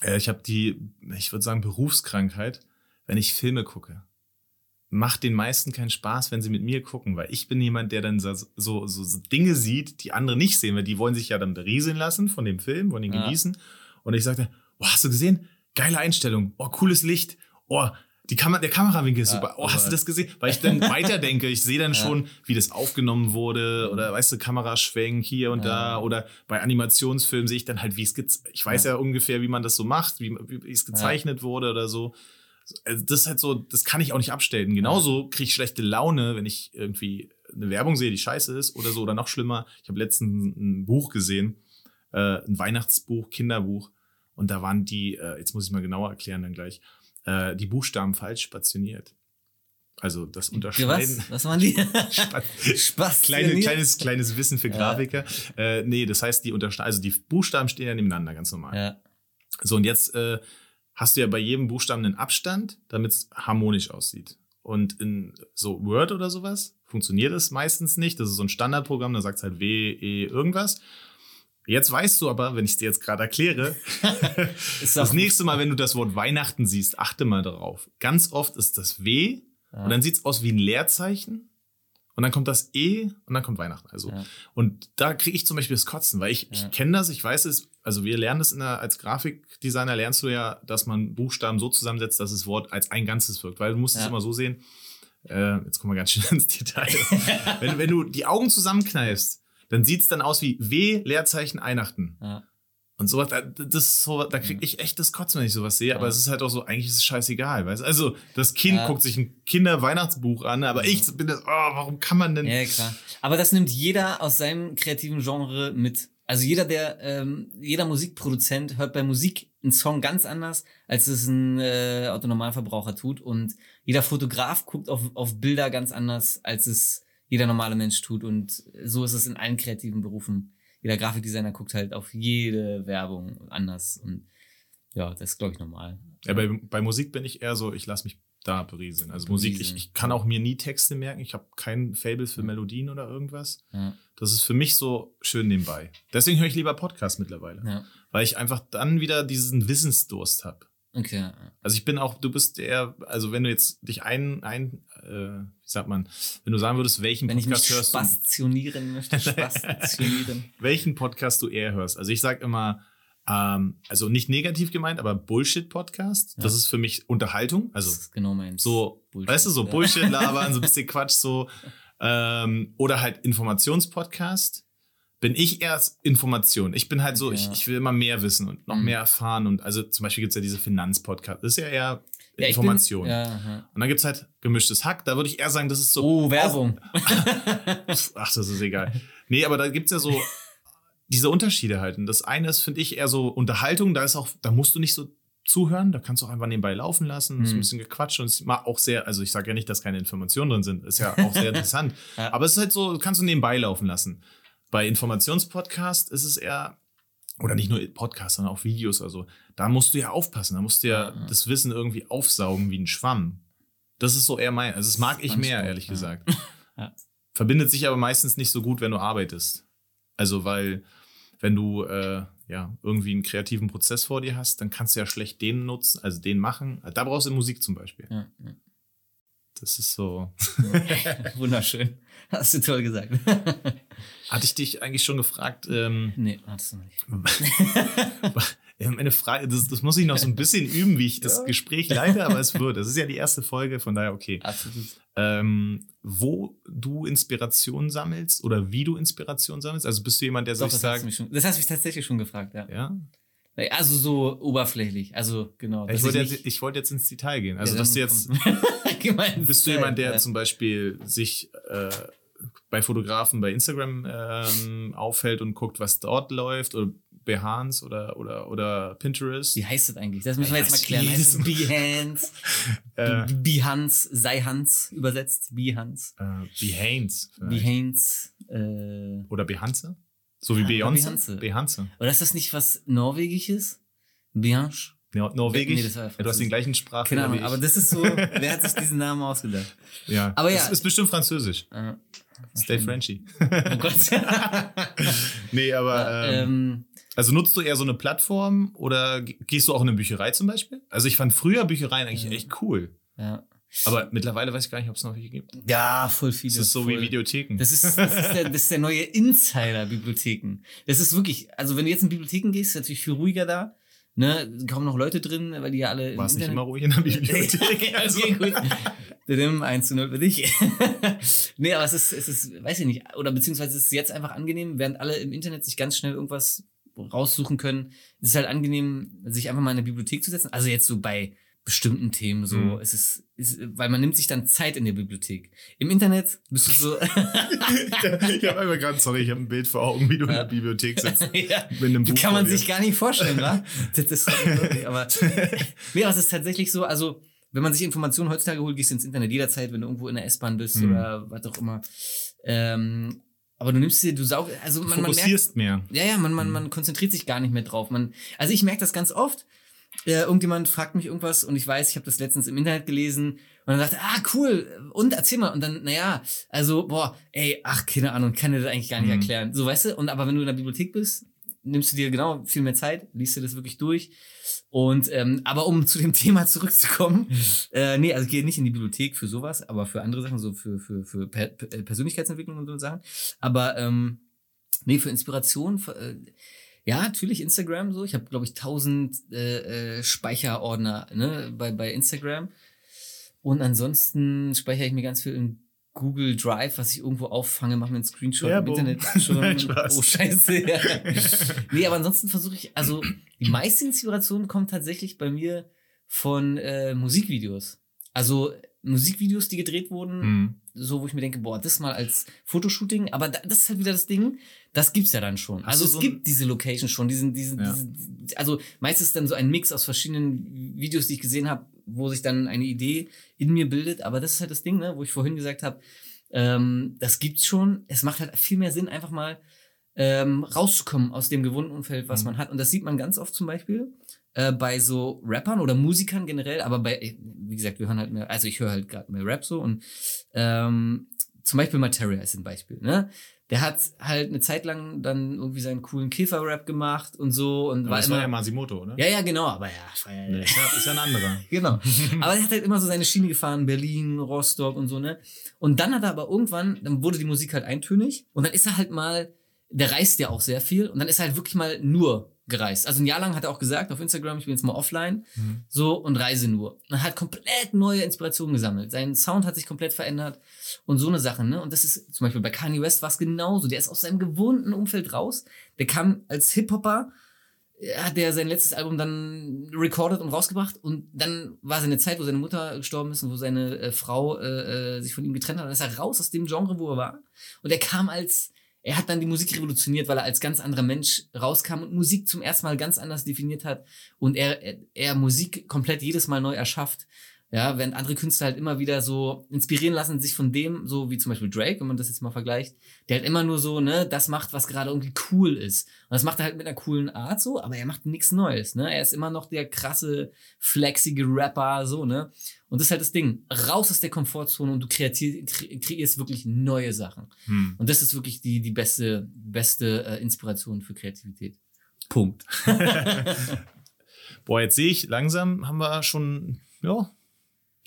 Äh, Ich habe die, ich würde sagen, Berufskrankheit, wenn ich Filme gucke. Macht den meisten keinen Spaß, wenn sie mit mir gucken, weil ich bin jemand, der dann so, so, so, Dinge sieht, die andere nicht sehen, weil die wollen sich ja dann berieseln lassen von dem Film, wollen ihn Ja. genießen. Und ich sagte, oh, hast du gesehen? Geile Einstellung, oh, cooles Licht, oh, die Kamera, der Kamerawinkel ist Ja, super. Oh, hast du das gesehen? Weil ich dann <laughs> weiterdenke, ich sehe dann Ja. schon, wie das aufgenommen wurde oder weißt du, Kameraschwenk hier und Ja. da oder bei Animationsfilmen sehe ich dann halt, wie es ich weiß ja. ungefähr, wie man das so macht, wie, wie es gezeichnet wurde oder so. Also das ist halt so, das kann ich auch nicht abstellen. Genauso kriege ich schlechte Laune, wenn ich irgendwie eine Werbung sehe, die scheiße ist oder so oder noch schlimmer. Ich habe letztens ein Buch gesehen, äh, ein Weihnachtsbuch, Kinderbuch und da waren die, äh, jetzt muss ich mal genauer erklären dann gleich, äh, die Buchstaben falsch spationiert. Also das Unterscheiden. was? Was waren die? <laughs> Spaß. Kleine, kleines, kleines Wissen für Ja. Grafiker. Äh, nee, das heißt, die also die Buchstaben stehen ja nebeneinander, ganz normal. Ja. So, und jetzt äh, hast du ja bei jedem Buchstaben einen Abstand, damit es harmonisch aussieht. Und in so Word oder sowas funktioniert es meistens nicht. Das ist so ein Standardprogramm, da sagt es halt W, E, irgendwas. Jetzt weißt du aber, wenn ich es dir jetzt gerade erkläre, <laughs> das nächste Mal, wenn du das Wort Weihnachten siehst, achte mal darauf. Ganz oft ist das W Ja. und dann sieht es aus wie ein Leerzeichen. Und dann kommt das E und dann kommt Weihnachten. Also, Ja. und da kriege ich zum Beispiel das Kotzen, weil ich, Ja. ich kenne das, ich weiß es, also wir lernen das in der, als Grafikdesigner lernst du ja, dass man Buchstaben so zusammensetzt, dass das Wort als ein Ganzes wirkt, weil du musst es Ja. immer so sehen, äh, jetzt kommen wir ganz schön ins Detail. <laughs> wenn, wenn du die Augen zusammenkneifst, dann sieht es dann aus wie W, Leerzeichen, Weihnachten. Ja. Und sowas, da- das so, da kriege ich echt das Kotzen, wenn ich sowas sehe. Aber Ja. es ist halt auch so, eigentlich ist es scheißegal, weißt? Also, das Kind Ja. guckt sich ein Kinderweihnachtsbuch an, aber ich bin das, oh, warum kann man denn? Ja, klar. Aber das nimmt jeder aus seinem kreativen Genre mit. Also jeder, der, ähm, jeder Musikproduzent hört bei Musik einen Song ganz anders, als es ein äh, Autonormalverbraucher tut. Und jeder Fotograf guckt auf, auf Bilder ganz anders, als es jeder normale Mensch tut. Und so ist es in allen kreativen Berufen. Jeder Grafikdesigner guckt halt auf jede Werbung anders. Und ja, das ist, glaube ich, normal. Ja, bei, bei Musik bin ich eher so, ich lasse mich da berieseln. Also Musik, ich, Berieseln. ich kann auch mir nie Texte merken. Ich habe kein Fable für Melodien oder irgendwas. Ja, Das ist für mich so schön nebenbei. Deswegen höre ich lieber Podcasts mittlerweile. ja. Weil ich einfach dann wieder diesen Wissensdurst habe. Okay. Also ich bin auch, du bist der, also wenn du jetzt dich ein, ein äh, wie sagt man, wenn du sagen würdest, welchen Wenn Podcast hörst du, spastationieren möchte, <laughs> spastationieren. welchen Podcast du eher hörst. Also ich sag immer, ähm, also nicht negativ gemeint, aber Bullshit-Podcast. Das Ja. ist für mich Unterhaltung. Also Das ist genau meins. so, Bullshit, weißt du, so ja. Bullshit <laughs> labern, so ein bisschen Quatsch, so. Ähm, oder halt Informationspodcast. Bin ich erst Information. Ich bin halt so, Okay, ich, ja. ich will immer mehr wissen und noch Mhm. mehr erfahren. Und also zum Beispiel gibt's ja diese Finanzpodcast. Das ist ja eher Ja, Information. Bin, ja, ja. Und dann gibt's halt gemischtes Hack. Da würde ich eher sagen, das ist so. Oh, Werbung. <laughs> Ach, das ist egal. Nee, aber da gibt's ja so <laughs> diese Unterschiede halt. Und das eine ist, finde ich, eher so Unterhaltung. Da ist auch, da musst du nicht so zuhören. Da kannst du auch einfach nebenbei laufen lassen. Ist ein Hm. bisschen gequatscht und es ist auch sehr, also ich sage ja nicht, dass keine Informationen drin sind. Ist ja auch sehr <laughs> interessant. Ja. Aber es ist halt so, kannst du nebenbei laufen lassen. Bei Informationspodcast ist es eher, oder nicht nur Podcast, sondern auch Videos. Also da musst du ja aufpassen. Da musst du ja, ja. das Wissen irgendwie aufsaugen wie ein Schwamm. Das ist so eher mein, also das mag ich mehr, ehrlich ja. gesagt. <laughs> Ja. Verbindet sich aber meistens nicht so gut, wenn du arbeitest. Also, weil, wenn du äh, ja irgendwie einen kreativen Prozess vor dir hast, dann kannst du ja schlecht den nutzen, also den machen. Da brauchst du Musik zum Beispiel. Ja, ja. Das ist so. <laughs> Wunderschön. Hast du toll gesagt. Hatte ich dich eigentlich schon gefragt, ähm, nee, hattest du nicht. <laughs> <laughs> meine Frage, das, das muss ich noch so ein bisschen <laughs> üben, wie ich das Ja. Gespräch leite, aber es wird. Das ist ja die erste Folge, von daher okay. Absolut. Ähm, wo du Inspiration sammelst oder wie du Inspiration sammelst? Also bist du jemand, der Doch, sich hast sagt, mich schon, das hast du mich tatsächlich schon gefragt, ja. ja, Also so oberflächlich. Also genau. ich wollte, nicht- jetzt, ich wollte jetzt ins Detail gehen. Also, Ja, dass du jetzt, <laughs> bist du Style, jemand, der ja. zum Beispiel sich äh, bei Fotografen bei Instagram ähm, aufhält und guckt, was dort läuft oder Behance oder, oder, oder Pinterest? Wie heißt das eigentlich? Das müssen wir jetzt mal klären. Heißt Behance? <laughs> Äh, Behance, sei Hans übersetzt. Behance. äh, Behance. Behance. Äh, Oder Behance? So wie Ja, Beyoncé? Behance. Behance. oder ist das nicht was Norwegisches? Behance? Nor Norwegisch? Nee, das war ja, du hast den gleichen Sprach. Keine Ahnung, aber das ist so, wer hat sich diesen Namen ausgedacht? ja. aber ja. Das ist bestimmt Französisch. Äh, Stay Frenchy. oh Gott. <laughs> nee, aber ähm, ähm, also nutzt du eher so eine Plattform oder ge- gehst du auch in eine Bücherei zum Beispiel? Also ich fand früher Büchereien eigentlich Ja. echt cool. ja. Aber mittlerweile weiß ich gar nicht, ob es noch welche gibt. ja, voll viele. Das ist so voll. wie Videotheken. Das ist, das ist, der, <laughs> das ist der neue Insider-Bibliotheken. Das ist wirklich, also wenn du jetzt in Bibliotheken gehst, ist natürlich viel ruhiger da. Ne, kaum noch Leute drin, weil die ja alle. War es nicht immer ruhig in der Bibliothek? <laughs> Also, okay, gut. Didim, 1 zu 0 für dich. <laughs> nee, aber es ist, es ist, weiß ich nicht, oder beziehungsweise es ist jetzt einfach angenehm, während alle im Internet sich ganz schnell irgendwas raussuchen können. Es ist halt angenehm, sich einfach mal in eine Bibliothek zu setzen. Also jetzt so bei bestimmten Themen so. Mhm. Es ist, ist, weil man nimmt sich dann Zeit in der Bibliothek. Im Internet bist du so. <laughs> <laughs> ich habe einfach gerade, sorry, ich habe ein Bild vor Augen, wie du in der Bibliothek sitzt. <laughs> ja. Mit einem Buch Kann man sich gar nicht vorstellen, wa? Das ist unglaublich, aber nee, aber es ist tatsächlich so, also wenn man sich Informationen heutzutage holt, gehst du ins Internet jederzeit, wenn du irgendwo in der S-Bahn bist Mhm. oder was auch immer. Ähm, aber du nimmst dir, du saugst, also man, man merkt, mehr. ja, ja, man, man, Mhm. man konzentriert sich gar nicht mehr drauf. Man, also ich merke das ganz oft. Äh, irgendjemand fragt mich irgendwas und ich weiß, ich habe das letztens im Internet gelesen und dann sagt ah, cool, und erzähl mal. Und dann, naja, also, boah, ey, ach, keine Ahnung, kann dir das eigentlich gar nicht Mhm. erklären. So, weißt du, und aber wenn du in der Bibliothek bist, nimmst du dir genau viel mehr Zeit, liest dir das wirklich durch. Und ähm, aber um zu dem <laughs> Thema zurückzukommen, äh, nee, also gehe nicht in die Bibliothek für sowas, aber für andere Sachen, so für, für, für per Per- Persönlichkeitsentwicklung und so Sachen. Aber ähm, nee, für Inspiration, für, äh, ja, natürlich Instagram so. Ich habe, glaube ich, 1000 äh, äh, Speicherordner ne, bei, bei Instagram. Und ansonsten speichere ich mir ganz viel in Google Drive, was ich irgendwo auffange, mache mir einen Screenshot Werbung. im Internet <laughs> schon. Spaß. oh, scheiße. Ja. <laughs> nee, aber ansonsten versuche ich, also die meiste Inspiration kommt tatsächlich bei mir von äh, Musikvideos. Also Musikvideos, die gedreht wurden, Mhm. So, wo ich mir denke, boah, das mal als Fotoshooting, aber da, das ist halt wieder das Ding, das gibt's ja dann schon. Hast also es so gibt diese Location schon, diesen, diesen, Ja. diesen, also meistens dann so ein Mix aus verschiedenen Videos, die ich gesehen habe, wo sich dann eine Idee in mir bildet, aber das ist halt das Ding, ne, wo ich vorhin gesagt habe, ähm, das gibt's schon. Es macht halt viel mehr Sinn, einfach mal ähm, rauszukommen aus dem gewohnten Umfeld, was Mhm. man hat. Und das sieht man ganz oft zum Beispiel äh, bei so Rappern oder Musikern generell, aber bei, wie gesagt, wir hören halt mehr, also ich höre halt gerade mehr Rap so und ähm, zum Beispiel Materia ist ein Beispiel, ne? Der hat halt eine Zeit lang dann irgendwie seinen coolen Käfer-Rap gemacht und so und Aber war das immer. war ja Masimoto, oder? ja, ja, genau, aber ja, Nee, ist, ja ist ja ein anderer. <laughs> Genau. Aber er hat halt immer so seine Schiene gefahren, Berlin, Rostock und so, ne? Und dann hat er aber irgendwann, dann wurde die Musik halt eintönig und dann ist er halt mal, der reist ja auch sehr viel und dann ist er halt wirklich mal nur gereist. Also ein Jahr lang hat er auch gesagt auf Instagram, ich bin jetzt mal offline, Mhm. so und reise nur. Und hat komplett neue Inspirationen gesammelt. Sein Sound hat sich komplett verändert und so eine Sache, ne? Und das ist zum Beispiel bei Kanye West war es genauso. Der ist aus seinem gewohnten Umfeld raus. Der kam als Hip-Hopper hat er sein letztes Album dann recorded und rausgebracht und dann war seine Zeit, wo seine Mutter gestorben ist und wo seine äh, Frau äh, äh, sich von ihm getrennt hat, dann ist er raus aus dem Genre, wo er war und er kam als er hat dann die Musik revolutioniert, weil er als ganz anderer Mensch rauskam und Musik zum ersten Mal ganz anders definiert hat und er, er, er Musik komplett jedes Mal neu erschafft. Ja, während andere Künstler halt immer wieder so inspirieren lassen, sich von dem, so wie zum Beispiel Drake, wenn man das jetzt mal vergleicht, der halt immer nur so, ne, das macht, was gerade irgendwie cool ist. Und das macht er halt mit einer coolen Art so, aber er macht nichts Neues, ne? Er ist immer noch der krasse, flexige Rapper, so, ne? Und das ist halt das Ding. Raus aus der Komfortzone und du kreierst wirklich neue Sachen. Hm. Und das ist wirklich die, die beste, beste äh, Inspiration für Kreativität. Punkt. <laughs> Boah, jetzt sehe ich, langsam haben wir schon, ja,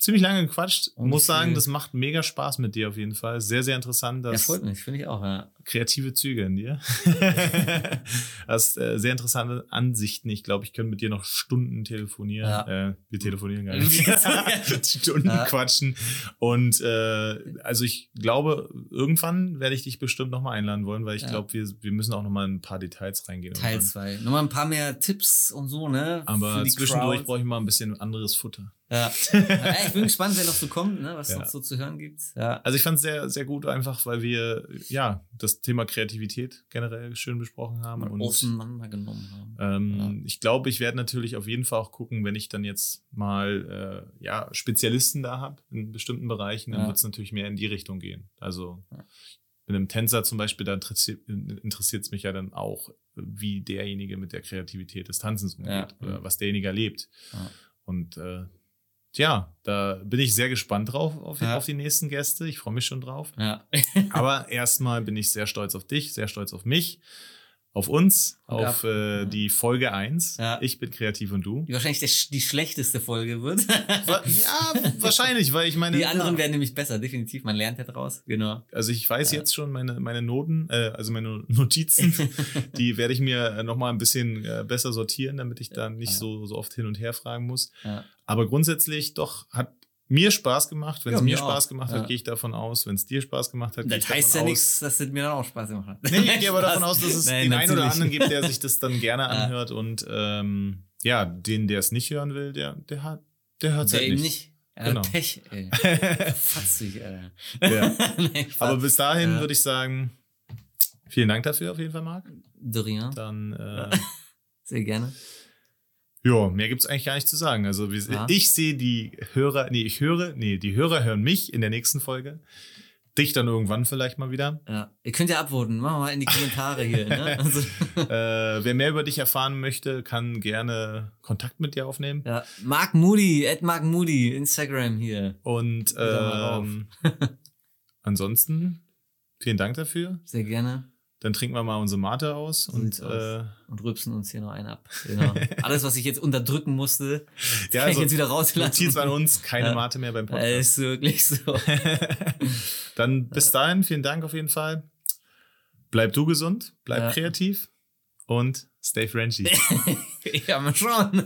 ziemlich lange gequatscht. Und Muss sagen, das macht mega Spaß mit dir auf jeden Fall. Sehr, sehr interessant. Ja, Dass freut mich, finde ich auch, ja. Kreative Züge in dir. <laughs> Hast äh, sehr interessante Ansichten. Ich glaube, ich könnte mit dir noch Stunden telefonieren. Ja. Äh, wir telefonieren gar nicht. <laughs> Stunden Ja. quatschen. Und äh, also ich glaube, irgendwann werde ich dich bestimmt nochmal einladen wollen, weil ich Ja. glaube, wir, wir müssen auch nochmal in ein paar Details reingehen. Teil irgendwann. 2. Nochmal ein paar mehr Tipps und so, ne? Aber zwischendurch brauche ich mal ein bisschen anderes Futter. Ja. <laughs> ja. Ich bin gespannt, wer noch so kommt, ne? Was Ja. noch so zu hören gibt. Ja. Also ich fand es sehr, sehr gut, einfach weil wir ja das Thema Kreativität generell schön besprochen haben. Mal Und auseinandergenommen haben. ähm, ich glaube, ich werde natürlich auf jeden Fall auch gucken, wenn ich dann jetzt mal äh, ja, Spezialisten da habe in bestimmten Bereichen, dann Ja. wird es natürlich mehr in die Richtung gehen. Also Ja. mit einem Tänzer zum Beispiel, da interessiert es mich ja dann auch, wie derjenige mit der Kreativität des Tanzens umgeht Ja. oder was derjenige erlebt. Ja. Und äh, Tja, da bin ich sehr gespannt drauf auf, Ja. auf die nächsten Gäste. Ich freue mich schon drauf. Ja. Aber erstmal bin ich sehr stolz auf dich, sehr stolz auf mich, auf uns, Und auf äh, Ja. die Folge 1. Ja. Ich bin kreativ und du. Die wahrscheinlich der, die schlechteste Folge wird. Ja, <laughs> wahrscheinlich, weil ich meine. Die anderen werden nämlich besser, definitiv. Man lernt ja draus. Genau. Also ich weiß Ja. jetzt schon meine, meine Noten, äh, also meine Notizen, <laughs> die werde ich mir nochmal ein bisschen äh, besser sortieren, damit ich da nicht Ja. so, so oft hin und her fragen muss. Ja. Aber grundsätzlich doch hat mir Spaß gemacht. Wenn Ja, es mir mir Spaß gemacht Ja. hat, gehe ich davon aus. Wenn es dir Spaß gemacht hat, gehe ich Das heißt davon ja aus. nichts, dass es mir dann auch Spaß gemacht hat. Nee, ich <laughs> gehe aber davon aus, dass es Nein, den einen oder anderen gibt, der sich das dann gerne <laughs> Ja. anhört. Und ähm, ja, den, der es nicht hören will, der, der hat, der hört es halt eben nicht. nicht. Genau. Pech, ey. <laughs> Fatzig, Alter. Ja. Nein. Aber bis dahin Ja. würde ich sagen, vielen Dank dafür auf jeden Fall, Marc. De rien. Dann, äh, Sehr gerne. Ja, mehr gibt's eigentlich gar nicht zu sagen. Also wir, Ja. ich sehe die Hörer, nee, ich höre, nee, die Hörer hören mich in der nächsten Folge. Dich dann irgendwann vielleicht mal wieder. Ja. Ihr könnt ja abvoten. Machen wir mal in die Kommentare hier. Ne? <laughs> Also, äh, wer mehr über dich erfahren möchte, kann gerne Kontakt mit dir aufnehmen. ja. Mark Moody, at Mark Moody, Instagram hier. Und ähm, <laughs> ansonsten, vielen Dank dafür. Sehr gerne. Dann trinken wir mal unsere Mate aus So und äh, Und rübsen uns hier noch einen ab. Genau. <laughs> Alles, was ich jetzt unterdrücken musste, Ja, kann ich also, jetzt wieder rauslassen. Notiz an uns, keine Ja. Mate mehr beim Podcast. Ist wirklich so. <laughs> Dann bis dahin, vielen Dank auf jeden Fall. Bleib du gesund, bleib Ja. kreativ und stay Frenchy. <laughs> ja, mal schauen.